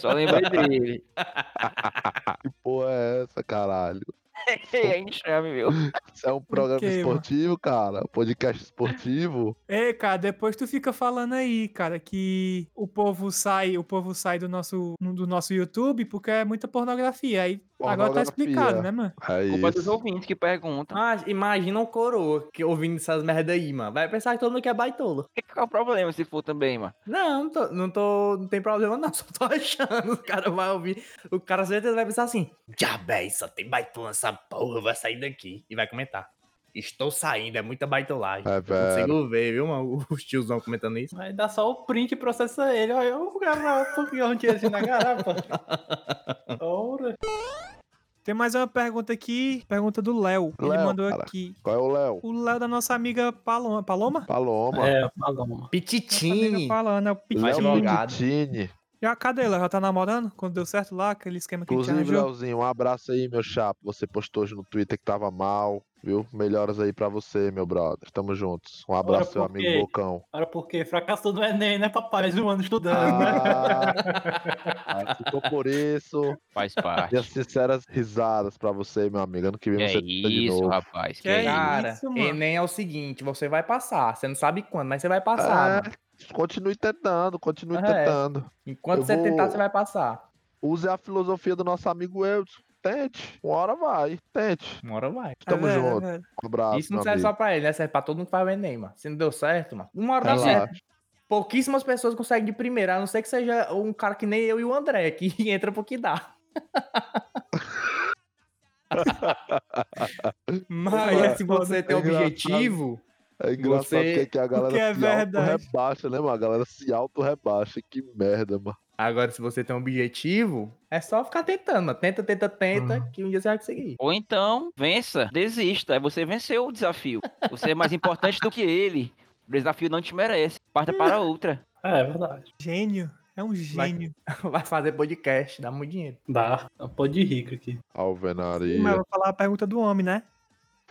só lembrei dele. [laughs] Que porra é essa, caralho? [laughs] É enxame, meu. Isso é um programa mano? esportivo, cara? Podcast esportivo? Ei, cara, depois tu fica falando aí, cara, que o povo sai, o povo sai do nosso, do nosso YouTube porque é muita pornografia. Aí agora tá explicado, né, mano? É Culpa dos isso. ouvintes que perguntam. Mas imagina um coroa que ouvindo essas merda aí, mano. Vai pensar que todo mundo quer baitola. Qual é o problema se for também, mano? Não, não, tô, não, tô, não tem problema não, [laughs] só tô achando. O cara vai ouvir, o cara certeza vai pensar assim, diabé, só tem baitola nessa porra, vai sair daqui. E vai comentar. Estou saindo, é muita baitolagem. É, consigo ver, viu, mano, os tiozão comentando isso. Aí dá só o print e processa ele. Olha, o cara, porque eu não tinha assim na garrafa. [laughs] Ora. Tem mais uma pergunta aqui, pergunta do Léo. Ele Léo, mandou cara. aqui. Qual é o Léo? O Léo da nossa amiga Paloma. Paloma? Paloma. É, Paloma. Nossa amiga Pititini. Pitinho. advogado. Pitini. Já, cadê ela? Já tá namorando? Quando deu certo lá, aquele esquema que a gente Inclusive, arranjou? Leozinho, um abraço aí, meu chapa. Você postou hoje no Twitter que tava mal, viu? Melhoras aí pra você, meu brother. Tamo juntos. Um abraço, Ora, seu amigo Bocão. Ora, porque fracassou no Enem, né, papai? Mais um ano estudando, né? Ah, [laughs] ficou por isso. Faz parte. Minhas sinceras risadas pra você, meu amigo. Ano que vem Que você é tenta de isso, novo. rapaz. Que Que é é isso. Cara, isso, mano? Enem é o seguinte, você vai passar. Você não sabe quando, mas você vai passar, É, mano. Continue tentando, continue É. tentando. Enquanto eu você tentar, vou- você vai passar. Use a filosofia do nosso amigo Eudson. Tente. Uma hora vai. Tente. Uma hora vai. É Tamo velho, é junto. velho. Um abraço, Isso não serve amigo. só pra ele, né? Serve pra todo mundo que faz o Enem, mano. Se não deu certo, mano. Uma hora dá certo. Pouquíssimas pessoas conseguem de primeira, a não ser que seja um cara que nem eu e o André, que [laughs] entra pro que dá. [laughs] Mas É se você tem é objetivo, É engraçado Você- porque que a galera que é se verdade. auto-rebaixa, né, mano? A galera se auto-rebaixa. Que merda, mano. agora se você tem um objetivo, é só ficar tentando, mano. Tenta, tenta, tenta, Hum. que um dia você vai conseguir. Ou então, vença, desista. Aí você venceu o desafio. Você é mais importante do que ele. O desafio não te merece. Parta para outra. É, é verdade. Gênio. É um Vai- gênio. [laughs] Vai fazer podcast, dá muito dinheiro. Dá. É um pô de rico aqui. Alvenaria. Mas eu vou falar a pergunta do homem, né?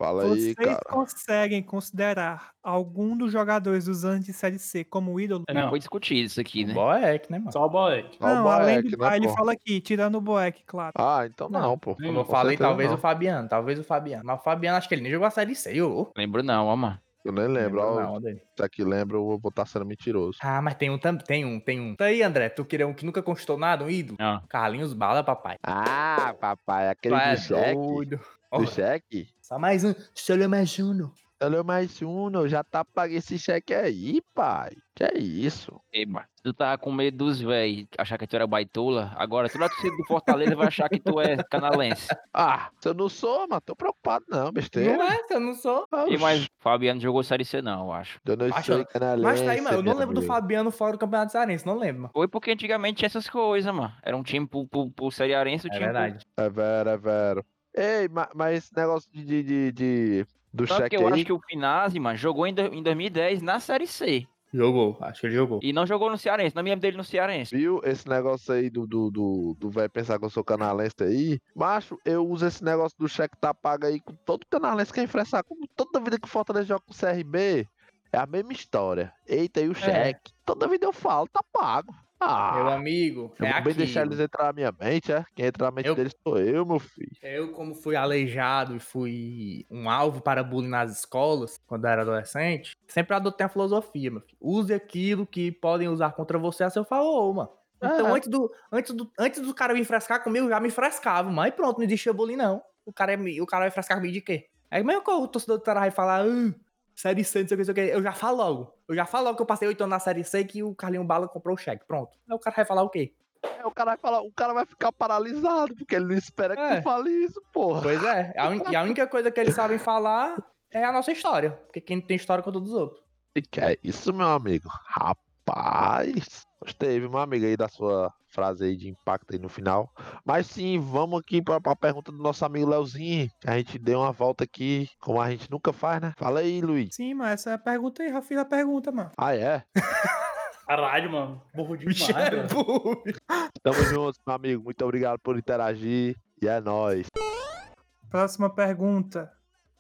Fala aí, Vocês cara. conseguem considerar algum dos jogadores dos anos de Série C como ídolo? Não. Foi discutido isso aqui, né? Boeck, né, mano? Só o Boeck. Só o Não, além Boeck, do... né, ah, ele fala aqui, tirando o Boeck, claro. Ah, então não, Não, pô. Como eu Com falei, talvez não. o Fabiano, talvez o Fabiano. Mas o Fabiano, acho que ele nem jogou a Série C, ô. Lembro não, ó, mano. Eu nem lembro. Lembro ó, não. Se aqui lembra, eu vou estar sendo mentiroso. Ah, mas tem um também, tem um, tem um. Tá aí, André, tu queria um que nunca conquistou nada, um ídolo? Ah. Carlinhos Bala, papai. Ah, papai, aquele Tu é do cheque. doido. Do cheque? Só mais um, só mais um. Olha mais um, eu já tá paguei esse cheque aí, pai. Que é isso? Eba, tu tava com medo dos véi achar que tu era baitola. Agora toda a torcida do Fortaleza vai achar que tu é canalense. [laughs] Ah, se eu não sou, mas tô preocupado não, besteira. Não é, eu não sou. E mais, Fabiano jogou Série C não, eu acho. Eu não Acho- sou canalense, Mas tá aí, mano, eu não lembro do. Fabiano fora do Campeonato Cearense, não lembro, mano. Foi porque antigamente tinha essas coisas, mano. Era um time pro, pro, pro Cearense, o É time pro- verdade. É vero, é vero. Ei, ma- mas esse negócio de, de, de, de- do Só que cheque eu aí, acho que o Finazzi, mano, jogou em, em 2010 na Série C. Jogou, acho que ele jogou. E não jogou no Cearense, não me lembro dele no Cearense. viu esse negócio aí do do do, do velho pensar que eu sou canalense aí? Macho, eu uso esse negócio do cheque tá pago aí com todo canalense que quer enfrentar. Como toda vida que o Fortaleza joga com o CRB, é a mesma história. Eita, e o cheque? Toda vida eu falo, tá pago. Ah, Meu amigo, eu é vou bem deixar aquilo. eles entrar na minha mente, é? Quem entra na mente Eu- deles sou eu, meu filho. Eu, como fui aleijado e fui um alvo para bullying nas escolas, quando eu era adolescente, sempre adotei a filosofia, meu filho. Use aquilo que podem usar contra você a seu favor, mano. Então, É. antes, do, antes, do, antes do cara me frescar comigo, já me frescava, mas pronto, não existia bullying, não. O cara, é o cara vai frescar comigo de quê? É mesmo que o torcedor do Ceará vai falar, "Ah, série C, não sei o que, não sei o que. Eu já falo logo. Eu já falo logo que eu passei oito anos na série C e que o Carlinho Bala comprou o cheque. Pronto. Aí o cara vai falar o quê? Aí o cara vai falar, o cara vai ficar paralisado, porque ele não espera que É. tu fale isso, porra. Pois é. E a única coisa que eles sabem falar é a nossa história. Porque quem tem história conta dos outros. E que é isso, meu amigo? Rapaz. Gostei, viu, meu amigo, aí da sua frase aí de impacto aí no final. Mas sim, vamos aqui pra, pra pergunta do nosso amigo Leozinho. Que a gente deu uma volta aqui, como a gente nunca faz, né? Fala aí, Luiz. Sim, mas essa é a pergunta aí, Rafinha, a pergunta, mano. Ah, é? [laughs] Caralho, mano. Burro demais, Bicho é burro. Tamo juntos, meu amigo. Muito obrigado por interagir. E é nóis. Próxima pergunta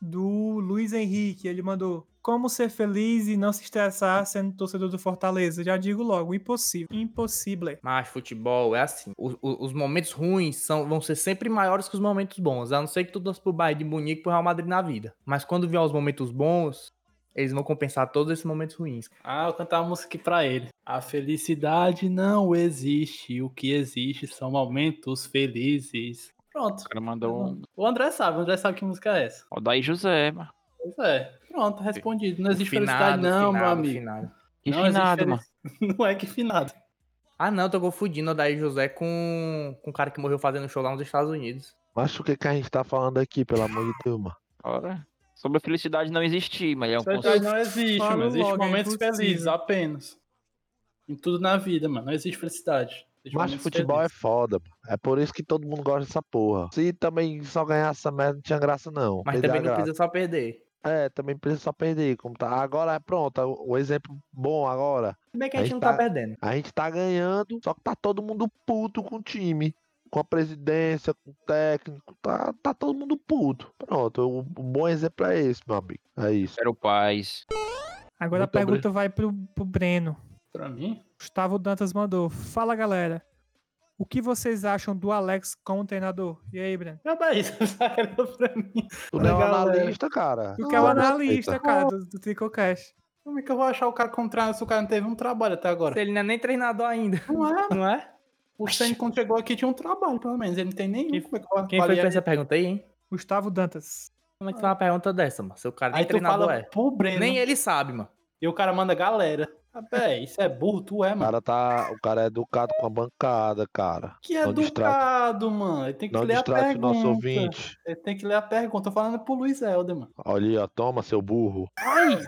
do Luiz Henrique. Ele mandou: Como ser feliz e não se estressar sendo torcedor do Fortaleza? Já digo logo: impossível. Impossível. Mas futebol é assim. o- o- os momentos ruins são, vão ser sempre maiores que os momentos bons. A não ser que tu torça pro Bayern de Munique e pro Real Madrid na vida. Mas quando vier os momentos bons, eles vão compensar todos esses momentos ruins. Ah, eu cantar uma música aqui pra ele. A felicidade não existe. O que existe são momentos felizes. Pronto. O cara mandou um. O André sabe, o André sabe que música é essa. O daí José, mano. Pois é. Pronto, respondido. Não existe Finado, felicidade, não, meu finado, amigo. finado. Que não finado, mano. [laughs] Não é que finado. Ah, não, tô confundindo o Daí José com, com o cara que morreu fazendo show lá nos Estados Unidos. Mas o que, que a gente tá falando aqui, pelo amor de Deus, mano? Ora. Sobre a felicidade não existir, mas é um Felicidade conceito. não existe, Fala mano. Existe logo, é momentos impossível. felizes apenas. Em tudo na vida, mano. Não existe felicidade. Existe Mas futebol felizes. é foda, mano. É por isso que todo mundo gosta dessa porra. Se também só ganhar essa merda, não tinha graça, não. Mas Perder também não graça. precisa só perder. É, também precisa só perder. Como tá. Agora, pronto, o o exemplo bom agora. Se bem que a Aí gente não tá tá- perdendo. A gente tá ganhando, só que tá todo mundo puto com o time. Com a presidência, com o técnico. Tá, tá todo mundo puto. Pronto, o, o bom exemplo é esse, meu amigo. É isso. Quero paz. Agora Muito a pergunta vai pro, pro Breno. Pra mim, Gustavo Dantas mandou: Fala galera. O que vocês acham do Alex como treinador? E aí, Breno? meu bem, sacou pra mim. Tu não é um Legal, analista, cara. Tu que é o analista, cara, do, do Tricocast. Como é que eu vou achar o cara contra se o cara não teve um trabalho até agora? Se ele não é nem treinador ainda. Não é? [laughs] Não é? O Shane, quando chegou aqui, tinha um trabalho, pelo menos. Ele não tem nenhum. Quem- Como é que eu vou Quem foi que fez essa pergunta aí, hein? Gustavo Dantas. Como é que foi uma pergunta dessa, mano? Seu cara nem Aí tu treinador fala é. pro Breno. Nem ele sabe, mano. E o cara manda galera. Ah, véi, isso é burro, tu é, O mano. cara, tá, o cara é educado com a bancada, cara. Que é não distrai- educado, mano. Ele tem que Não ler a o pergunta. nosso ouvinte. Ele tem que ler a pergunta. Tô falando pro Luiz Helder, mano. Olha aí, ó. Toma, seu burro. Ai!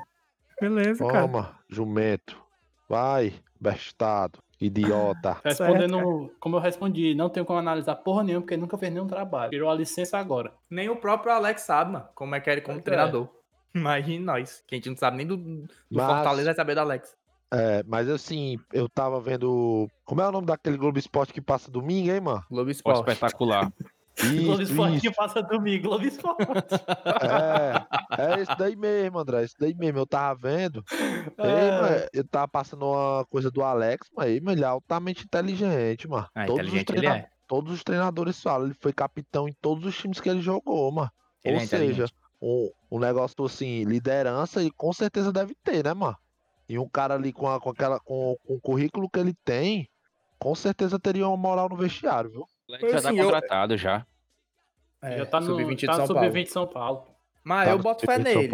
Beleza, cara. Toma, jumento. Vai, bestado. Idiota. [laughs] Respondendo como eu respondi, não tenho como analisar porra nenhuma, porque ele nunca fez nenhum trabalho. Tirou a licença agora. Nem o próprio Alex sabe, mano, como é que é ele como é. treinador. [laughs] Imagine nós, que a gente não sabe nem do, do Mas- Fortaleza vai saber do Alex. É, mas assim, eu tava vendo. Como é o nome daquele Globo Esporte que passa domingo, hein, mano? Globo Esporte. espetacular. [laughs] Globo Isso, Esporte isso. que passa domingo, Globo Esporte. É, é esse daí mesmo, André. Esse daí mesmo. Eu tava vendo. Ei, É. mano, eu tava passando uma coisa do Alex, mas ele é altamente inteligente, mano. Ah, todos, os inteligente ele treina- é. todos os treinadores falam, ele foi capitão em todos os times que ele jogou, mano. Ele Ou é seja, um, um negócio assim, liderança, e com certeza deve ter, né, mano? E um cara ali com, a- com, aquela, com, com o currículo que ele tem, com certeza teria uma moral no vestiário, viu? Alex já tá Assim, eu- contratado já. É, Já tá no Sub-20 de tá São no Paulo. Sub-20 de São Paulo. Mas Tá eu boto fé nele.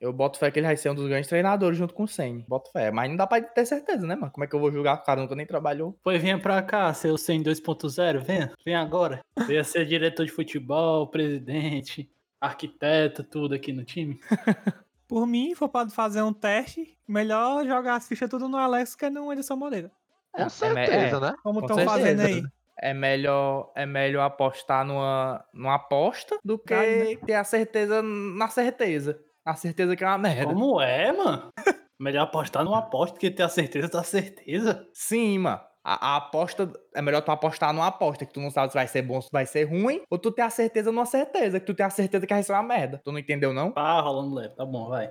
Eu boto fé que ele vai ser um dos grandes treinadores junto com o Senni. Boto fé. Mas não dá pra ter certeza, né, mano? Como é que eu vou julgar? O cara nunca nem trabalhou. Pois venha pra cá, seu 100 2.0, venha, venha agora. Venha ser diretor de futebol, presidente, arquiteto, tudo aqui no time. [laughs] Por mim, for pra fazer um teste, melhor jogar as fichas tudo no Alex que no Anderson Moreira. Com é me- certeza, é. né? Como Com estão fazendo aí. É melhor, é melhor apostar numa, numa aposta do que Vai, ter a certeza na certeza. A certeza que é uma merda. Como é, mano? [laughs] Melhor apostar numa aposta do que ter a certeza da certeza. Sim, mano. A, a aposta. É melhor tu apostar numa aposta que tu não sabe se vai ser bom, se vai ser ruim, ou tu ter a certeza numa certeza, que tu tem a certeza que vai ser uma merda. Tu não entendeu, não? Tá rolando leve, tá bom, vai.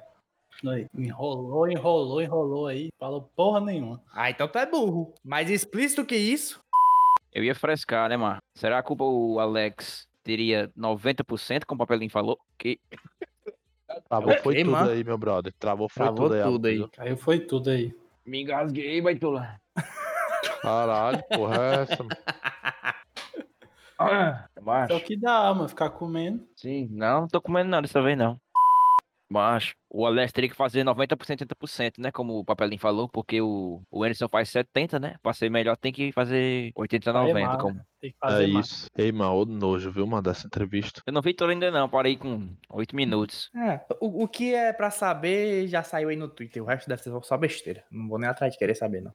Aí, Enrolou, enrolou, enrolou aí. Falou porra nenhuma. Ah, então tu é burro. Mais explícito que isso. Eu ia frescar, né, mano? Será que o Alex teria 90%, como o papelinho falou? Que Travou foi Ok, tudo mano. aí, meu brother. Travou foi Travou tudo aí. tudo aí. Alan. Caiu foi tudo aí. me engasguei, baitola. Caralho, porra, é essa? [laughs] Ah, É o macho. que dá, mano, ficar comendo. Sim, não, não tô comendo nada dessa vez, não. Macho, o Alex teria que fazer 90%, 80%, né? Como o papelinho falou, porque o, o Anderson faz 70%, né? Pra ser melhor tem que fazer 80%, Vai 90%. mal. Como... Tem que É fazer mais. isso. Ei, mano, ô nojo, viu, mano, dessa entrevista. Eu não vi tudo ainda não, parei com 8 minutos. É, o, o que é pra saber já saiu aí no Twitter. O resto deve ser só besteira. Não vou nem atrás de querer saber, não.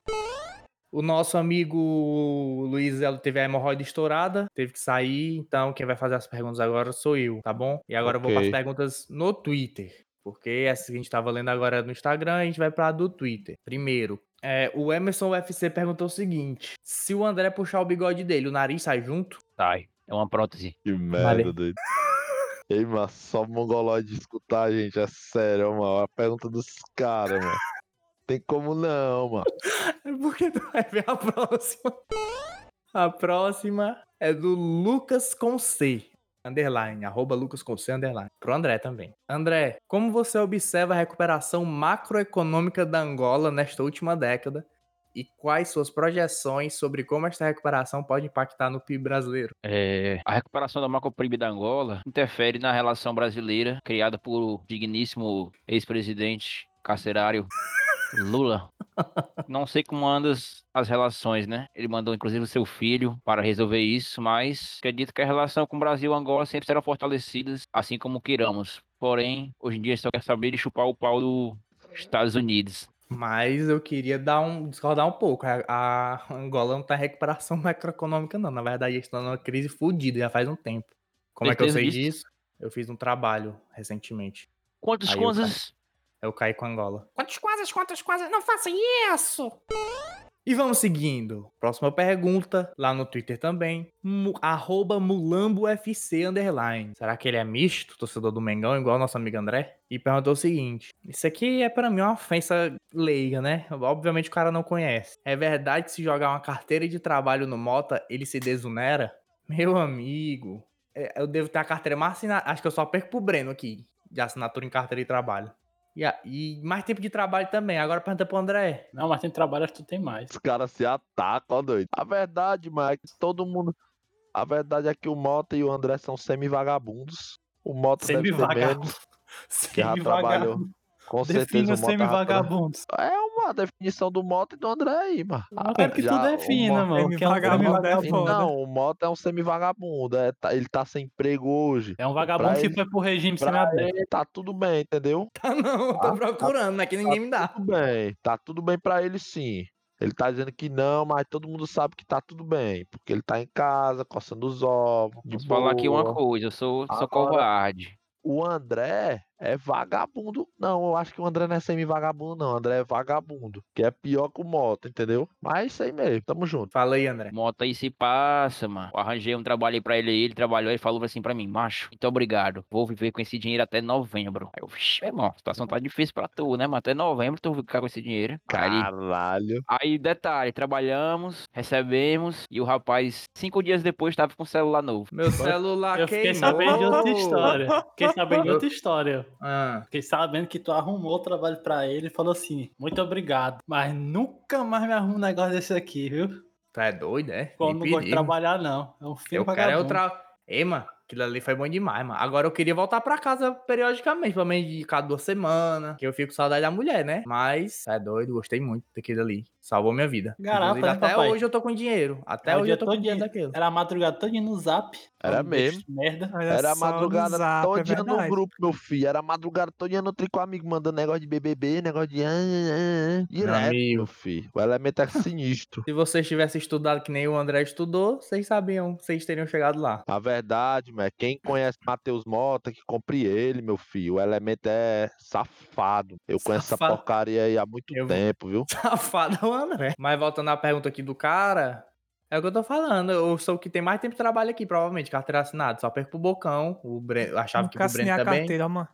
O nosso amigo Luiz Elo teve a hemorroida estourada, teve que sair, então quem vai fazer as perguntas agora sou eu, tá bom? E agora eu vou para as perguntas no Twitter, porque essa que a gente tava lendo agora no Instagram, a gente vai pra do Twitter. Primeiro, é, o Emerson UFC perguntou o seguinte: se o André puxar o bigode dele, o nariz sai junto? Sai, é uma prótese. Que merda, Vale. doido. Ei, mano, só mongolóide de escutar, gente. É sério, mano. A pergunta dos caras, mano. Tem como não, mano. [laughs] É porque tu vai ver a próxima. A próxima é do Lucas com C. Underline, arroba Lucas com C, underline. Pro André também. André, como você observa a recuperação macroeconômica da Angola nesta última década? E quais suas projeções sobre como esta recuperação pode impactar no PIB brasileiro? É, a recuperação da macroprib da Angola interfere na relação brasileira criada por digníssimo ex-presidente carcerário Lula. [laughs] Não sei como andam as, relações, né? Ele mandou inclusive o seu filho para resolver isso, mas acredito que a relação com o Brasil e Angola sempre serão fortalecidas, assim como queiramos. Porém, hoje em dia só quer saber de chupar o pau dos Estados Unidos. Mas eu queria dar um, discordar um pouco. A, Angola não tá em recuperação [laughs] macroeconômica, não. Na verdade, eles estão numa crise fodida já faz um tempo. Como é que eu sei disso? disso? Eu fiz um trabalho recentemente. Quantas Aí eu Eu caí com Angola. Quantas coisas, quantas coisas? Não faça isso! E vamos seguindo. Próxima pergunta, lá no Twitter também. Mu arroba MulamboFC underline. Será que ele é misto, torcedor do Mengão, igual nosso amigo André? E perguntou o seguinte: Isso aqui é pra mim uma ofensa leiga, né? Obviamente o cara não conhece. É verdade que se jogar uma carteira de trabalho no Mota, ele se desonera? Meu amigo, é, eu devo ter a carteira mais assinada. Acho que eu só perco pro Breno aqui, de assinatura em carteira de trabalho. E, a- e mais tempo de trabalho também. Agora pergunta pro André. Não, mas tem trabalho, acho que tu tem mais. Os caras se atacam, ó, doido. A verdade, é que todo mundo. A verdade é que o Mota e o André são semi-vagabundos. O Mota deve ter Semi-vagabundo. menos, [laughs] que já trabalhou. Com Defina tra- semi-vagabundos. É uma definição do Mota e do André aí, mano. Eu quero que já tu o defina, mano. o que é um Semi-vagabundo é semi-vagabundo. foda. Não, o Mota é um semi-vagabundo. é, tá- ele tá sem emprego hoje. É um vagabundo Pra que ele- foi pro regime semiaberto. ele tá tudo bem, entendeu? [laughs] Tá não, eu Ah, tô procurando, mas que ninguém me dá. Tudo bem, tá tudo bem pra ele sim. Ele tá dizendo que não, mas todo mundo sabe que tá tudo bem, porque ele tá em casa, coçando os ovos, de Vou falar aqui uma coisa, eu sou, sou Agora- covarde. O André é vagabundo. Não, eu acho que o André não é semi-vagabundo, não. O André é vagabundo, que é pior que o Mota, entendeu? Mas é isso aí mesmo, tamo junto. Fala aí, André. Mota aí se passa, mano. Eu arranjei um trabalho aí pra ele aí, ele trabalhou e falou assim pra mim, macho, muito obrigado. Vou viver com esse dinheiro até novembro. Aí eu, vixi, meu irmão, a situação tá difícil pra tu, né, mano? Até novembro tu vai ficar com esse dinheiro. Ele- Caralho. aí, detalhe, trabalhamos, recebemos, e o rapaz, cinco dias depois, tava com o celular novo. Meu celular Eu fiquei sabendo de outra história. Fiquei sabendo de outra história. Ah, Fiquei sabendo que tu arrumou o trabalho pra ele e falou assim: muito obrigado, mas nunca mais me arruma um negócio desse aqui, viu? tu é doido, é? Pô, não gosto de trabalhar, não. É um filho Eu quero é outra. Ei, mano, aquilo ali foi bom demais, mano. Agora eu queria voltar pra casa periodicamente, pelo menos de cada duas semanas. Que eu fico com saudade da mulher, né? Mas, é doido, gostei muito daquilo ali. Salvou minha vida. Garapa, né, até papai? hoje eu tô com dinheiro. Até É hoje dia eu tô com dinheiro daquilo. Era a madrugada todinha no zap. Era mesmo. Merda. Olha Era a madrugada zap, é todinha no grupo, meu filho. Era a madrugada todinha no tri com amigo, mandando negócio de BBB, negócio de... ah, ah, ah. Direto, meu filho. O elemento é sinistro. [laughs] Se vocês tivessem estudado que nem o André estudou, vocês sabiam, vocês teriam chegado lá. A verdade, mas quem conhece Matheus Mota, que compre ele, meu filho. O elemento é safado. Eu conheço essa Safado. porcaria aí há muito Eu- tempo, viu? [laughs] Safado é o André. Mas voltando à pergunta aqui do cara, é o que eu tô falando. Eu sou o que tem mais tempo de trabalho aqui, provavelmente, carteira assinada. Só perco pro Bocão. O Bre... Eu achava que o Breno assinei a também. carteira, mano.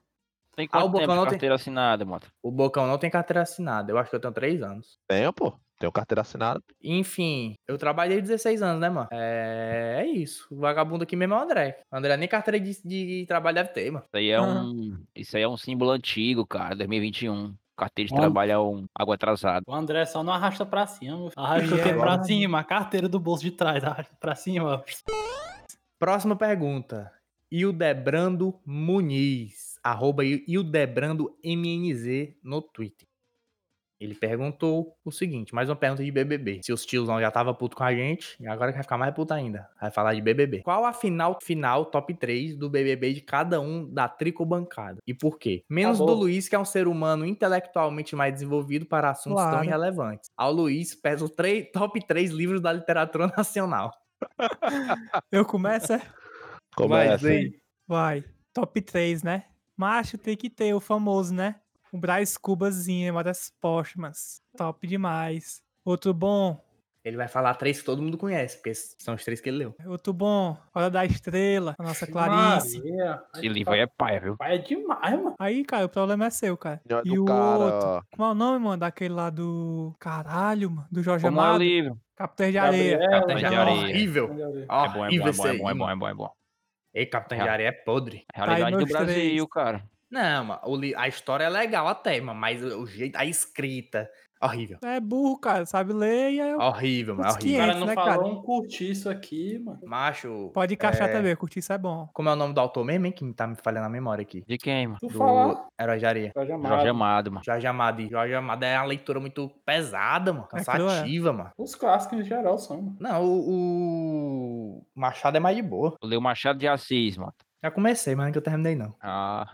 Tem Ah, o quanto tempo Bocão de não tem- carteira assinada, Mota? O Bocão não tem carteira assinada. Eu acho que eu tenho três anos. Tenho, pô. Tenho carteira assinada. Enfim, eu trabalhei 16 anos, né, mano? É, é isso. O vagabundo aqui mesmo é o André. O André nem carteira de, de trabalho deve ter, mano. Isso aí é Aham. um. Isso aí é um símbolo antigo, cara, 2021. Carteira de Olha. trabalho é um água atrasada. O André só não arrasta pra cima. meu [laughs] filho. Arrasta o quê pra cima? A carteira do bolso de trás. Arrasta pra cima. Próxima pergunta. Hildebrando Muniz. Arroba Hildebrando MNZ no Twitter. Ele perguntou o seguinte, mais uma pergunta de BBB. Se os tiozão já tava puto com a gente, e agora quer ficar mais puto ainda. Vai falar de BBB. Qual a final, final top 3 do BBB de cada um da tricobancada? E por quê? Menos Acabou. do Luiz, que é um ser humano intelectualmente mais desenvolvido para assuntos tão Claro. irrelevantes. Ao Luiz, pesa os três- top 3 livros da literatura [laughs] nacional. [laughs] Eu começo, é? Começa. Vai, aí. Vai. Top 3, né? Macho tem que ter o famoso, né? O Braz Cubazinho, Memórias Póstumas. Top demais. Outro bom. Ele vai falar três que todo mundo conhece, porque são os três que ele leu. Outro bom. Hora da Estrela. A nossa Clarice. Maria. Esse livro aí é paia, viu? Pai é demais, mano. Aí, cara, o problema é seu, cara. Senhora E do o cara, outro. Como é o nome, mano? Daquele lá do. Caralho, mano. Do Jorge Como é o Amado. livro? Capitão de Areia. Capitão de Já- Areia. Horrível. É bom, é bom, é Horrível bom, é bom, é bom, é bom, é bom. Ei, Capitão de Areia é podre. Realidade do meus Brasil, três. cara. Não, mano, o li- a história é legal até, mano, mas o jeito, a escrita, horrível. É burro, cara. Sabe ler e eu... Horrível, mano, Os horrível. O cara 500, não né, falou cara? um curtiço aqui, mano. Macho, Pode encaixar é, também. Curtir isso é bom. Como é o nome do autor mesmo, hein, que tá me falhando a memória aqui? De quem, mano? Tu Do falar, Herói de Areia. Jorge Amado. Jorge Amado, mano. Jorge Amado. Jorge Amado é uma leitura muito pesada, mano, É cruel. cansativa, mano. Os clássicos em geral são, mano. Não, o, o Machado é mais de boa. Eu li o Machado de Assis, mano. Já comecei, mas nunca terminei, não. Ah,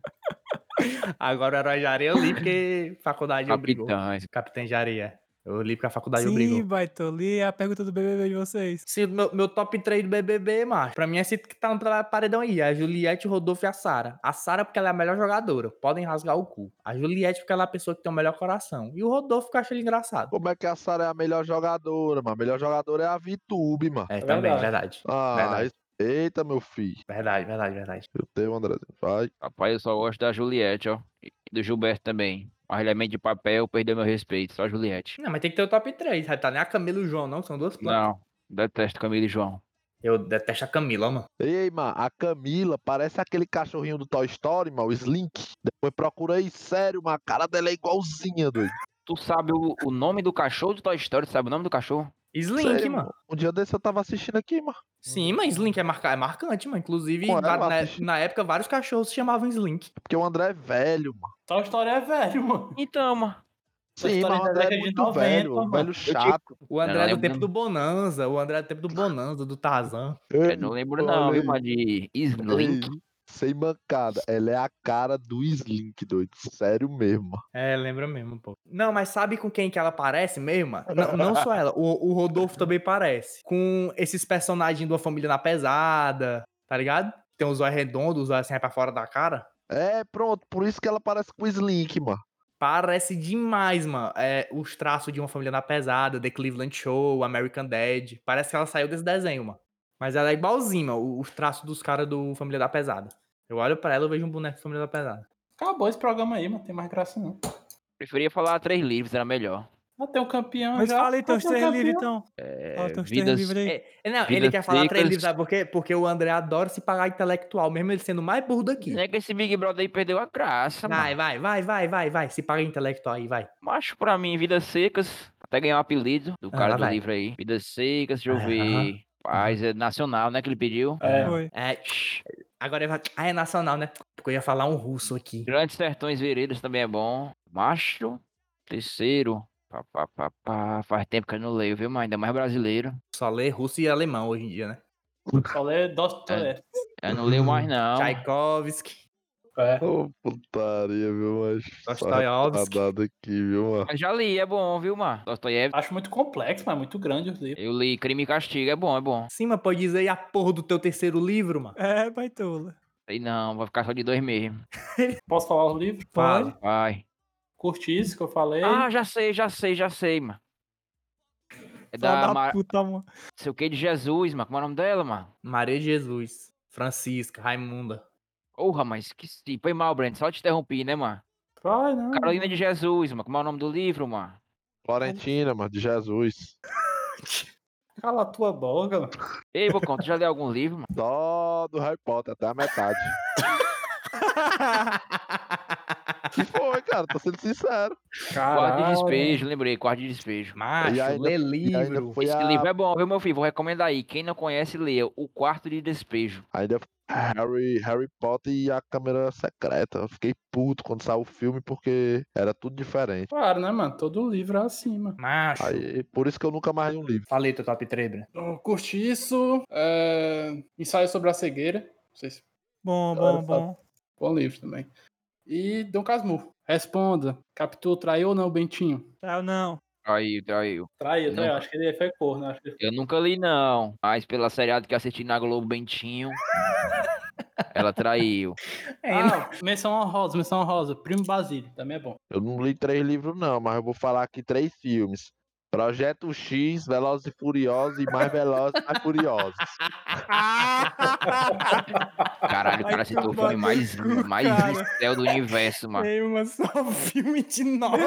[laughs] Agora o Herói de Areia eu li porque faculdade obrigou. capitães. Capitão de Areia. Eu li porque a faculdade Sim, obrigou. Baitoli. É a pergunta do BBB de vocês. Sim, meu, meu top 3 do BBB, macho. Pra mim, esse que tá no paredão aí. A Juliette, o Rodolfo e a Sara. A Sara porque ela é a melhor jogadora. Podem rasgar o cu. A Juliette porque ela é a pessoa que tem o melhor coração. E o Rodolfo que eu acho ele engraçado. Como é que a Sara é a melhor jogadora, mano? A melhor jogadora é a Vitube, mano. É, também, verdade. verdade. Ah, Verdade. Eita, meu filho. Verdade, verdade, verdade. Eu tenho, André. Vai. Rapaz, eu só gosto da Juliette, ó. E do Gilberto também. Mas ele é meio de papel, perdeu meu respeito. Só a Juliette. Não, mas tem que ter o top 3. Tá nem a Camila e o João, não. São duas plantas. Não, detesto Camila e João. Eu detesto a Camila, mano. Ei, mano, a Camila parece aquele cachorrinho do Toy Story, mano, o Slink. Depois procura aí, sério, mano, a cara dela é igualzinha, doido. Tu sabe o, o nome do cachorro do Toy Story? Tu sabe o nome do cachorro? Slink, Sério, mano. Um dia desse eu tava assistindo aqui, mano. Sim, mas Slink é, marca... é marcante, mano. Inclusive, eu na, assisti. na época, vários cachorros se chamavam Slink. Porque o André é velho, mano. Tal história é velho, mano. Então, mano. Sim, história mas o da André é muito 90, velho, mano. velho chato. O André é do lembro tempo não. do Bonanza. O André é do tempo do Bonanza, do Tarzan. Eu não lembro não, viu, mano? De Slink. Sem mancada, ela é a cara do Slink, doido. Sério mesmo. É, lembra mesmo, pô. Não, mas sabe com quem que ela parece mesmo? mano? [laughs] Não, não só ela, o, o Rodolfo também parece. Com esses personagens de uma família na pesada, tá ligado? Tem os olhos redondos, os olhos assim pra fora da cara. É, pronto, por isso que ela parece com o Slink, mano. Parece demais, mano. É, os traços de uma família na pesada, The Cleveland Show, American Dad. Parece que ela saiu desse desenho, mano. Mas ela é igualzinha, mano, o- os traços dos caras do Família da Pesada. Eu olho pra ela e vejo um boneco de Família da Pesada. Acabou esse programa aí, mano. Tem mais graça não. Preferia falar três livros, era melhor. Ah, tem um campeão Mas já. fala aí, tem Ah, os três livros, então. É, tem vidas, livros aí. É, não, ele quer falar três livros, sabe por quê? Porque o André adora se pagar intelectual, mesmo ele sendo mais burro daqui. Não é que esse Big Brother aí perdeu a graça, Vai, mano. vai, vai, vai, vai, vai. Se paga intelectual aí, vai. Macho, pra mim, Vidas Secas, até ganhar um apelido do Ah, cara lá do vai. livro aí. Vidas Secas, deixa eu Aham, ver. Paz, é nacional, né, que ele pediu. É. Foi. É, agora vai. Ah, é nacional, né? Porque eu ia falar um russo aqui. Grandes Sertões Veredas também é bom. Macho, terceiro. Pá, pá, pá, pá. Faz tempo que eu não leio, viu, mas ainda mais brasileiro. Só lê russo e alemão hoje em dia, né? Só lê Dostoiévski. Eu não leio mais, não. Tchaikovsky, É. Ô, putaria, viu, mas. Dostoiévski. Aqui, viu, mano. Mas já li, é bom, viu, mano? Dostoiévski. Acho muito complexo, mas muito grande os livros. Eu li Crime e Castigo, é bom, é bom. Sim, mas pode dizer aí a porra do teu terceiro livro, mano. É, Baitola. Sei não, vai ficar só de dois mesmo. [laughs] Posso falar os livros? Fala. Vai. Curtiço, que eu falei. Ah, já sei, já sei, já sei, mano. É da da Mar... puta, mano. sei o que de Jesus, mano. Como é o nome dela, mano? Maria de Jesus, Francisca, Raimunda. Porra, mas que se foi mal, Breno. Só te interrompi, né, mano? Vai, não. Carolina de Jesus, mano. Como é o nome do livro, mano? Florentina, mano, de Jesus. [laughs] Cala a tua boca, mano. Ei, Bocão, tu já leu algum livro, mano? Só do Harry Potter, até a metade. que [laughs] foi, cara? Tô sendo sincero. Quarto de Caralho. despejo, lembrei, quarto de despejo. Macho, ainda- lê livro. foi Esse a... livro é bom, viu, meu filho? Vou recomendar aí. Quem não conhece, leia O Quarto de Despejo. Ainda Harry, Harry Potter e a câmera secreta. Eu fiquei puto quando saiu o filme porque era tudo diferente. Claro, né, mano? Todo livro é assim, mano. Macho. Aí, por isso que eu nunca mais li um livro. Falei teu top 3, Breno. Eu curti isso. É... Ensaio sobre a cegueira. Não sei se Bom, Claro, bom, bom. bom livro também. E Dom Casmurro. Responda. Capitu traiu ou não, Bentinho? Traiu não. Aí. Traiu, Não. traiu. Acho que ele foi corno. Acho que... Eu nunca li, não. Mas pela seriado que assisti na Globo Bentinho, [laughs] ela traiu. Ah, menção honrosa, menção honrosa. Primo Basílio, também é bom. Eu não li três livros, não, mas eu vou falar aqui três filmes. Projeto X, Velozes e Furiosos e mais Velozes e mais Furiosos. [laughs] Caralho, o cara citou o filme mais, mais cara. céu do universo, mano. Ei, mas só filme de nome.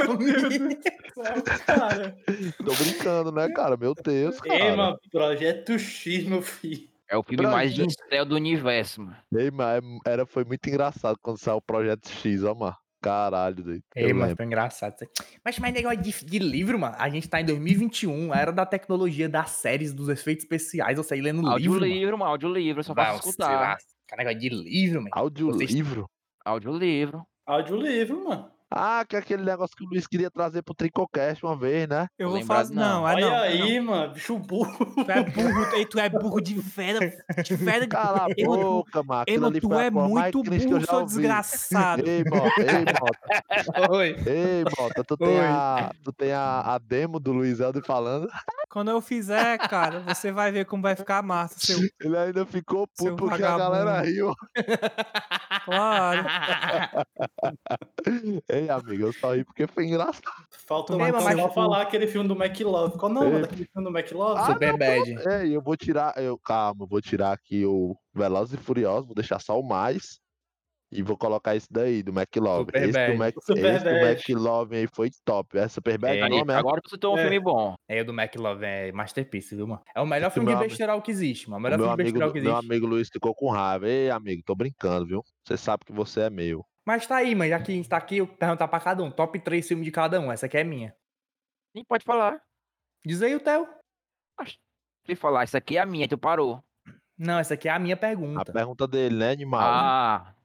Cara, Tô brincando, né, cara? Meu Deus, Ei, cara. mano, Projeto X, meu filho. É o filme mais de céu do universo, mano. Ei, mas era, foi muito engraçado quando saiu o Projeto X, ó, mano. Caralho, doido. Ei, Eu mas foi engraçado. isso aí. Mas, mas negócio de, de livro, mano. A gente tá em 2021, a era da tecnologia, das séries, dos efeitos especiais. Eu saí lendo livro. mano. Audiolivro, mano. Audiolivro, só sei escutar. cara, negócio de livro, mano. Audiolivro? Audiolivro. Audiolivro, mano. Ah, que é aquele negócio que o Luiz queria trazer pro Tricocast uma vez, né? eu vou fazer. Não, não. Olha não. é aí, mano. Bicho burro. não. Tu é [laughs] burro, ei, tu é burro de fera. De fera. Cala a boca, mano. Ei, tu é muito cringe que eu burro, ouvi. desgraçado. Ei, Mota, ei, Mota. Oi. Ei, Mota, tu tem, Oi. a, tu tem a, a demo do Luiz Helder falando. Quando eu fizer, cara, você vai ver como vai ficar massa, seu. Ele ainda ficou Seu puto porque a galera vagabundo. riu. Claro. [laughs] Ei, amigo, eu só ri porque foi engraçado. Falta mas- só falar aquele filme do McLove. Qual o nome Ei. daquele filme do McLove? Ah, Super bad. Ei, eu vou tirar. Eu, calma, eu vou tirar aqui o Velozes e Furiosos, vou deixar só o mais. E vou colocar esse daí, do McLove. Super Esse, do, bad. Mac, Super esse do bad. McLove aí foi top. É Super Bad É, o nome, é? agora tu citou um É. filme bom. É, o do McLove é masterpiece, viu, mano? É o melhor Esse filme de meu besteirol que existe, mano. O O melhor meu filme de amigo, besteirol que meu existe. amigo Luiz ficou com raiva. Ei, amigo, tô brincando, viu? Você sabe que você é meu. Mas tá aí. Já que a gente tá aqui, eu perguntar pra cada um. Top 3 filmes de cada um. Essa aqui é minha. Nem pode falar. Diz aí o Theo. Se falar, isso aqui é a minha, tu parou. Não, essa aqui é a minha A pergunta. pergunta dele, né, animal? Ah.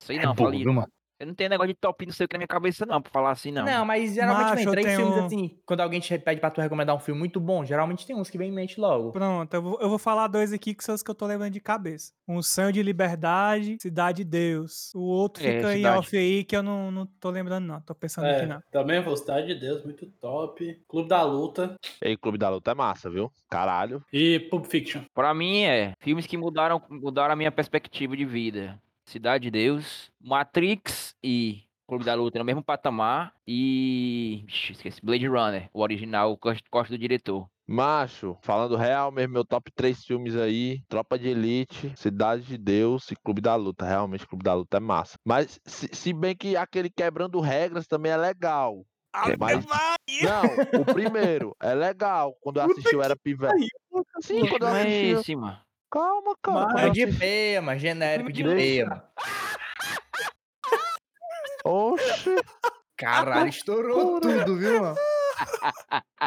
Isso aí É não, burro, falei. mano? Eu não tenho negócio de top não sei o que na minha cabeça, não, pra falar assim, não. Não, mas geralmente Macho, vem três tenho- filmes assim. Quando alguém te pede pra tu recomendar um filme muito bom, geralmente tem uns que vem em mente logo. Pronto, eu vou, eu vou falar dois aqui que são os que eu tô lembrando de cabeça. Um Sonho de Liberdade, Cidade de Deus. O outro É, fica em off aí que eu não, não tô lembrando, não. Tô pensando aqui, É, não. também vou Cidade de Deus, muito top. Clube da Luta Ei, Clube da Luta é massa, viu? Caralho. e Pulp Fiction. Pra mim é filmes que mudaram, mudaram a minha perspectiva de vida. Cidade de Deus, Matrix e Clube da Luta no mesmo patamar e Ixi, esqueci, Blade Runner, o original, o corte do diretor. Macho, falando real mesmo, meu top 3 filmes aí, Tropa de Elite, Cidade de Deus e Clube da Luta. Realmente, Clube da Luta é massa. Mas, se, se bem que aquele Quebrando Regras também é legal. Mas, não, o primeiro é legal. Quando eu assisti, eu era pivete. Sim, quando eu é assisti. esse, mano. Calma, cara. quando É de peia, mano. Genérico de mano. Oxe, Caralho, estourou tudo, viu, mano?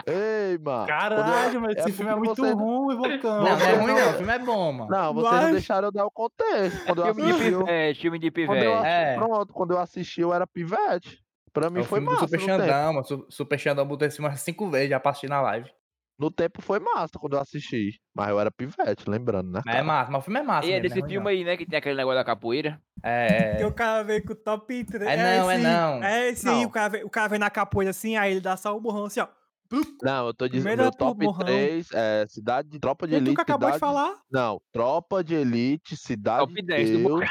ei, mano. Caralho, mas é esse filme é muito você- ruim, Bocão. Não, não é ruim não. O filme é bom, mano. Não, vocês Mas- não deixaram eu dar o contexto. Quando eu Filme de assisti, eu... pivete, filme de Quando eu, pivete. É. Pronto, quando eu assisti, eu era pivete. Pra mim É foi massa. Super. Xandão, mano. Su- Super Xandão botou esse umas cinco vezes já pra assistir na live. No tempo foi massa quando eu assisti. Mas eu era pivete, lembrando, né? Mas é massa, mas o filme é massa. E é desse ruim, filme aí, né, que tem aquele negócio da capoeira. É, Porque é. o cara veio com o top 3. É não, é não. É esse aí, Não. o cara, vem, o cara vem na capoeira assim, aí ele dá só o borrão assim, ó. Não, eu tô dizendo, Primeiro meu é top Morrão. 3 é Cidade de Tropa de E tu Elite. que acabou de Cidade... falar. Não, Tropa de Elite, Cidade Top de 10 do Deus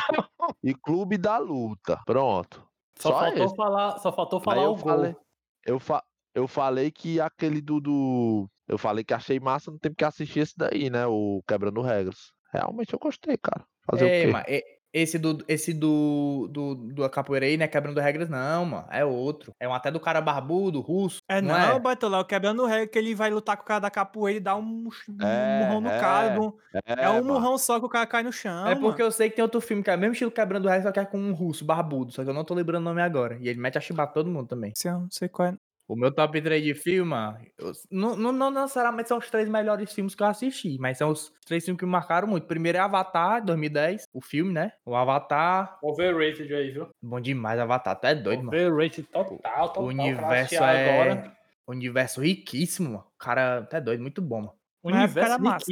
e Clube da Luta. Pronto. Só, Só faltou esse. falar, só faltou Aí falar eu o gol. falei, eu, fa... eu falei que aquele do, do. Eu falei que achei massa no tempo que assisti esse daí, né? O Quebrando Regras. Realmente eu gostei, cara. Fazer Ei, o quê? esse do, esse do, do, do capoeira aí, né? Quebrando regras, não, mano. É outro. É um até do cara barbudo, russo. É não, não, é? Baitola, o quebrando regra que ele vai lutar com o cara da capoeira e dá um, um É, murrão no é, cara. um- É, um mano. murrão só que o cara cai no chão. É porque mano. eu sei que tem outro filme que é o mesmo estilo quebrando regras, só que é com um russo barbudo. Só que eu não tô lembrando o nome agora. E ele mete a chibata todo mundo também. Esse eu não sei qual é. O meu top 3 de filme, eu- não, não, não necessariamente são os três melhores filmes que eu assisti, mas são os três filmes que me marcaram muito. Primeiro é Avatar, 2010, o filme, né? O Avatar, Overrated aí, viu? bom demais, Avatar, tu é doido, mano. Overrated total, total. O universo é. Agora. Universo riquíssimo, mano. O cara, tu é doido, muito bom, mano. O universo era massa.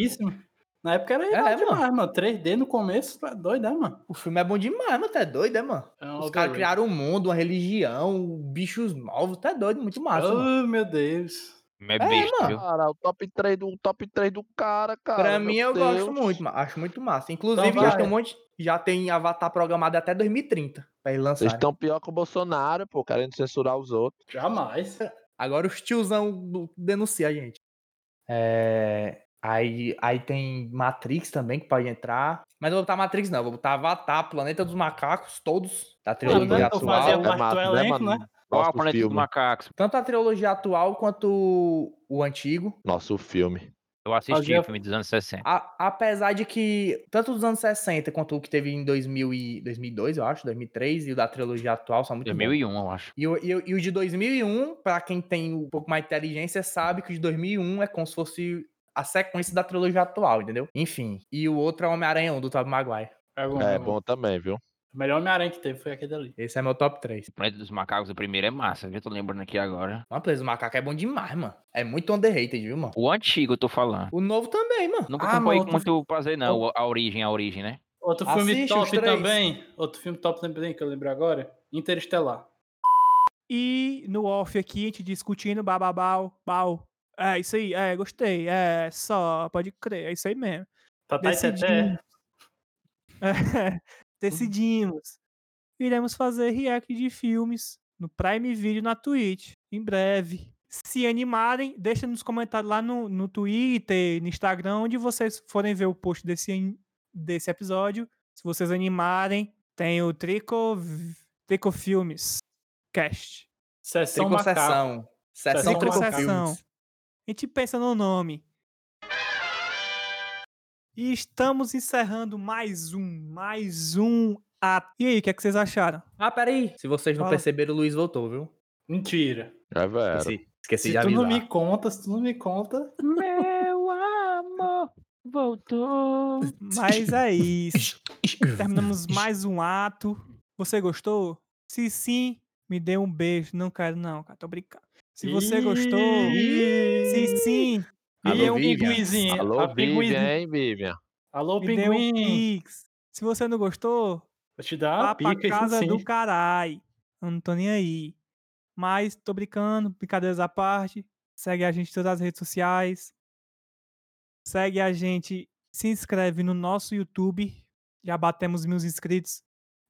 Na época era É, irado mano. demais, mano. 3D no começo, tu é doido, né, mano? O filme é bom demais, mano. Tu é doido, é, mano? É um Os caras criaram um mundo, uma religião, bichos novos. Tu é doido, muito massa, mano. Oh, meu Deus. É É, besta, mano. viu? Cara, o top 3 do, o top 3 do cara, cara. Pra mim, eu Deus. gosto muito, mano. Acho muito massa. Inclusive, Então já tem um monte. Já tem Avatar programado até 2030 pra ele lançar. Eles estão pior que o Bolsonaro, pô, querendo censurar os outros. Jamais. Agora os tiozão denuncia a gente. É. Aí, aí tem Matrix também que pode entrar. Mas eu vou botar Matrix, não. Vou botar Avatar, Planeta dos Macacos, todos da trilogia né? Eu atual. fazia parte do massa, elenco, né? Qual o planeta dos macacos? Tanto a trilogia atual quanto o, o antigo. Nosso filme. Eu assisti Fazia- o filme dos anos 60. A- apesar de que, tanto dos anos 60 quanto o que teve em 2000 e 2002, eu acho, 2003, e o da trilogia atual são muito bons. 2001, eu acho. E o, e, o- e o de 2001, pra quem tem um pouco mais de inteligência, sabe que o de 2001 é como se fosse a sequência da trilogia atual, entendeu? Enfim. E o outro é Homem-Aranha 1, do Tobey Maguire. É bom. É bom também, viu? O melhor Homem-Aranha que teve foi aquele ali. Esse é meu top 3. O planeta dos macacos, o primeiro é massa, viu? Tô lembrando aqui agora. Uma Plays do Macaco é bom demais, mano. É muito underrated, viu, mano? O antigo, eu tô falando. O novo também, mano. Nunca Ah, acompanhei com outro- muito prazer, não. o- A origem, a origem, né? Outro filme Assiste top três. também. Outro filme top também que eu lembro agora. Interestelar. E no off aqui, a gente discutindo, bababau, bau. É, isso aí, é, gostei. É, só, pode crer, é isso aí mesmo. Tatá e Decidimos. Teté. [laughs] É, decidimos. Iremos fazer react de filmes no Prime Video na Twitch, em breve. Se animarem, deixa nos comentários lá no, no Twitter, no Instagram, onde vocês forem ver o post desse, desse episódio. Se vocês animarem, tem o Trico, Trico Filmes Cast. Sessão. Tricocessão. Sessão Sessão Tricocessão. Tricofilmes. A gente pensa no nome. E estamos encerrando mais um, mais um ato. E aí, o que, é que vocês acharam? Ah, peraí. Se vocês não Fala. perceberam, o Luiz voltou, viu? Mentira. É, velho. Esqueci, esqueci Se de tu avisar. não me conta, se tu não me conta. Meu amor voltou. Mas é isso. [laughs] Terminamos mais um ato. Você gostou? Se sim, me dê um beijo. Não quero, não, cara. Tô brincando. Se você gostou, sim, me Alô, dê um Vivian. pinguinzinho. Alô, a Vivian, pinguinzinho. hein, Vivian? Alô, um pinguim. Se você não gostou, Vou te dar vá pra pica, isso casa sim. do carai. Eu não tô nem aí. Mas tô brincando, brincadeiras à parte. Segue a gente em todas as redes sociais. Segue a gente, se inscreve no nosso YouTube. Já batemos mil inscritos.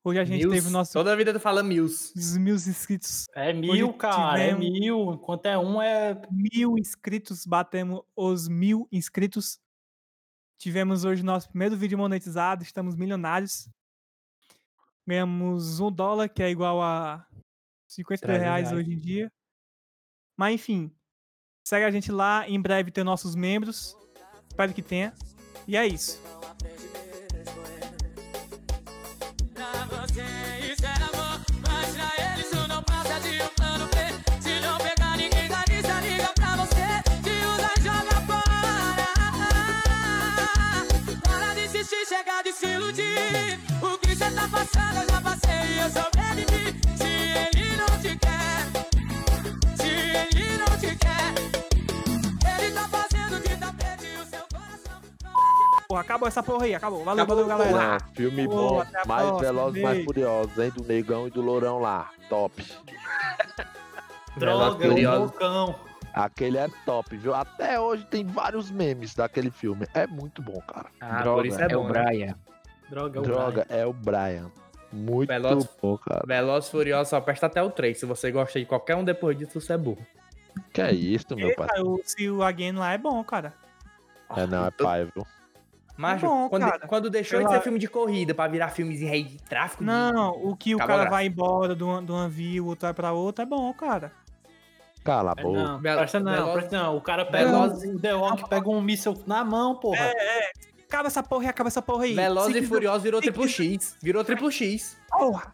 Hoje a gente Mills. teve o nosso Toda a vida tu fala os mil inscritos. É mil, cara. É tivemos- mil. Enquanto é um, é. Mil inscritos, batemos os mil inscritos. Tivemos hoje nosso primeiro vídeo monetizado, estamos milionários. Ganhamos um dólar, que é igual a 50 300 reais reais. hoje em dia. Mas enfim, segue a gente lá. Em breve tem nossos membros. Espero que tenha. E é isso. Insistir, chega de se iludir. O que cê tá passando, eu já passei e eu sobrevivi. Se ele não te quer, se ele não te quer, ele tá fazendo de tapete o seu coração. Pô, acabou essa porra aí, acabou. Valeu, Acabou, valeu, galera. Porra, filme Pô, bom. Mais próxima, velozes, mais beijo. furiosos, hein? Do negão e do lourão lá. Top. Droga, Furiosos. o loucão. Aquele é top, viu? Até hoje tem vários memes daquele filme. É muito bom, cara. Ah, Droga, por isso é, é bom. o né? Brian. Droga, é o Droga, é o Brian. Muito Veloz- bom, cara. Velozes e Furiosos só presta até o 3. Se você gosta de qualquer um depois disso, você é burro. Que é isso, meu pai? Se o Again lá é bom, cara. É não, é pai, viu? Macho, bom, quando, cara. quando deixou Eu de ser filme de corrida pra virar filmes de de tráfico, de- Não, o que o cara graça. vai embora de uma, de uma via, o outro vai pra outra, é bom, cara. Cala a É, boca. não, presta não, Veloz- presta não. O cara pega Veloz- o The Rock, pega um míssil na mão, porra. Acaba essa porra aí, acaba essa porra aí. Velozes Se e Furiosos virou se Triple X. Virou Triple X. Porra,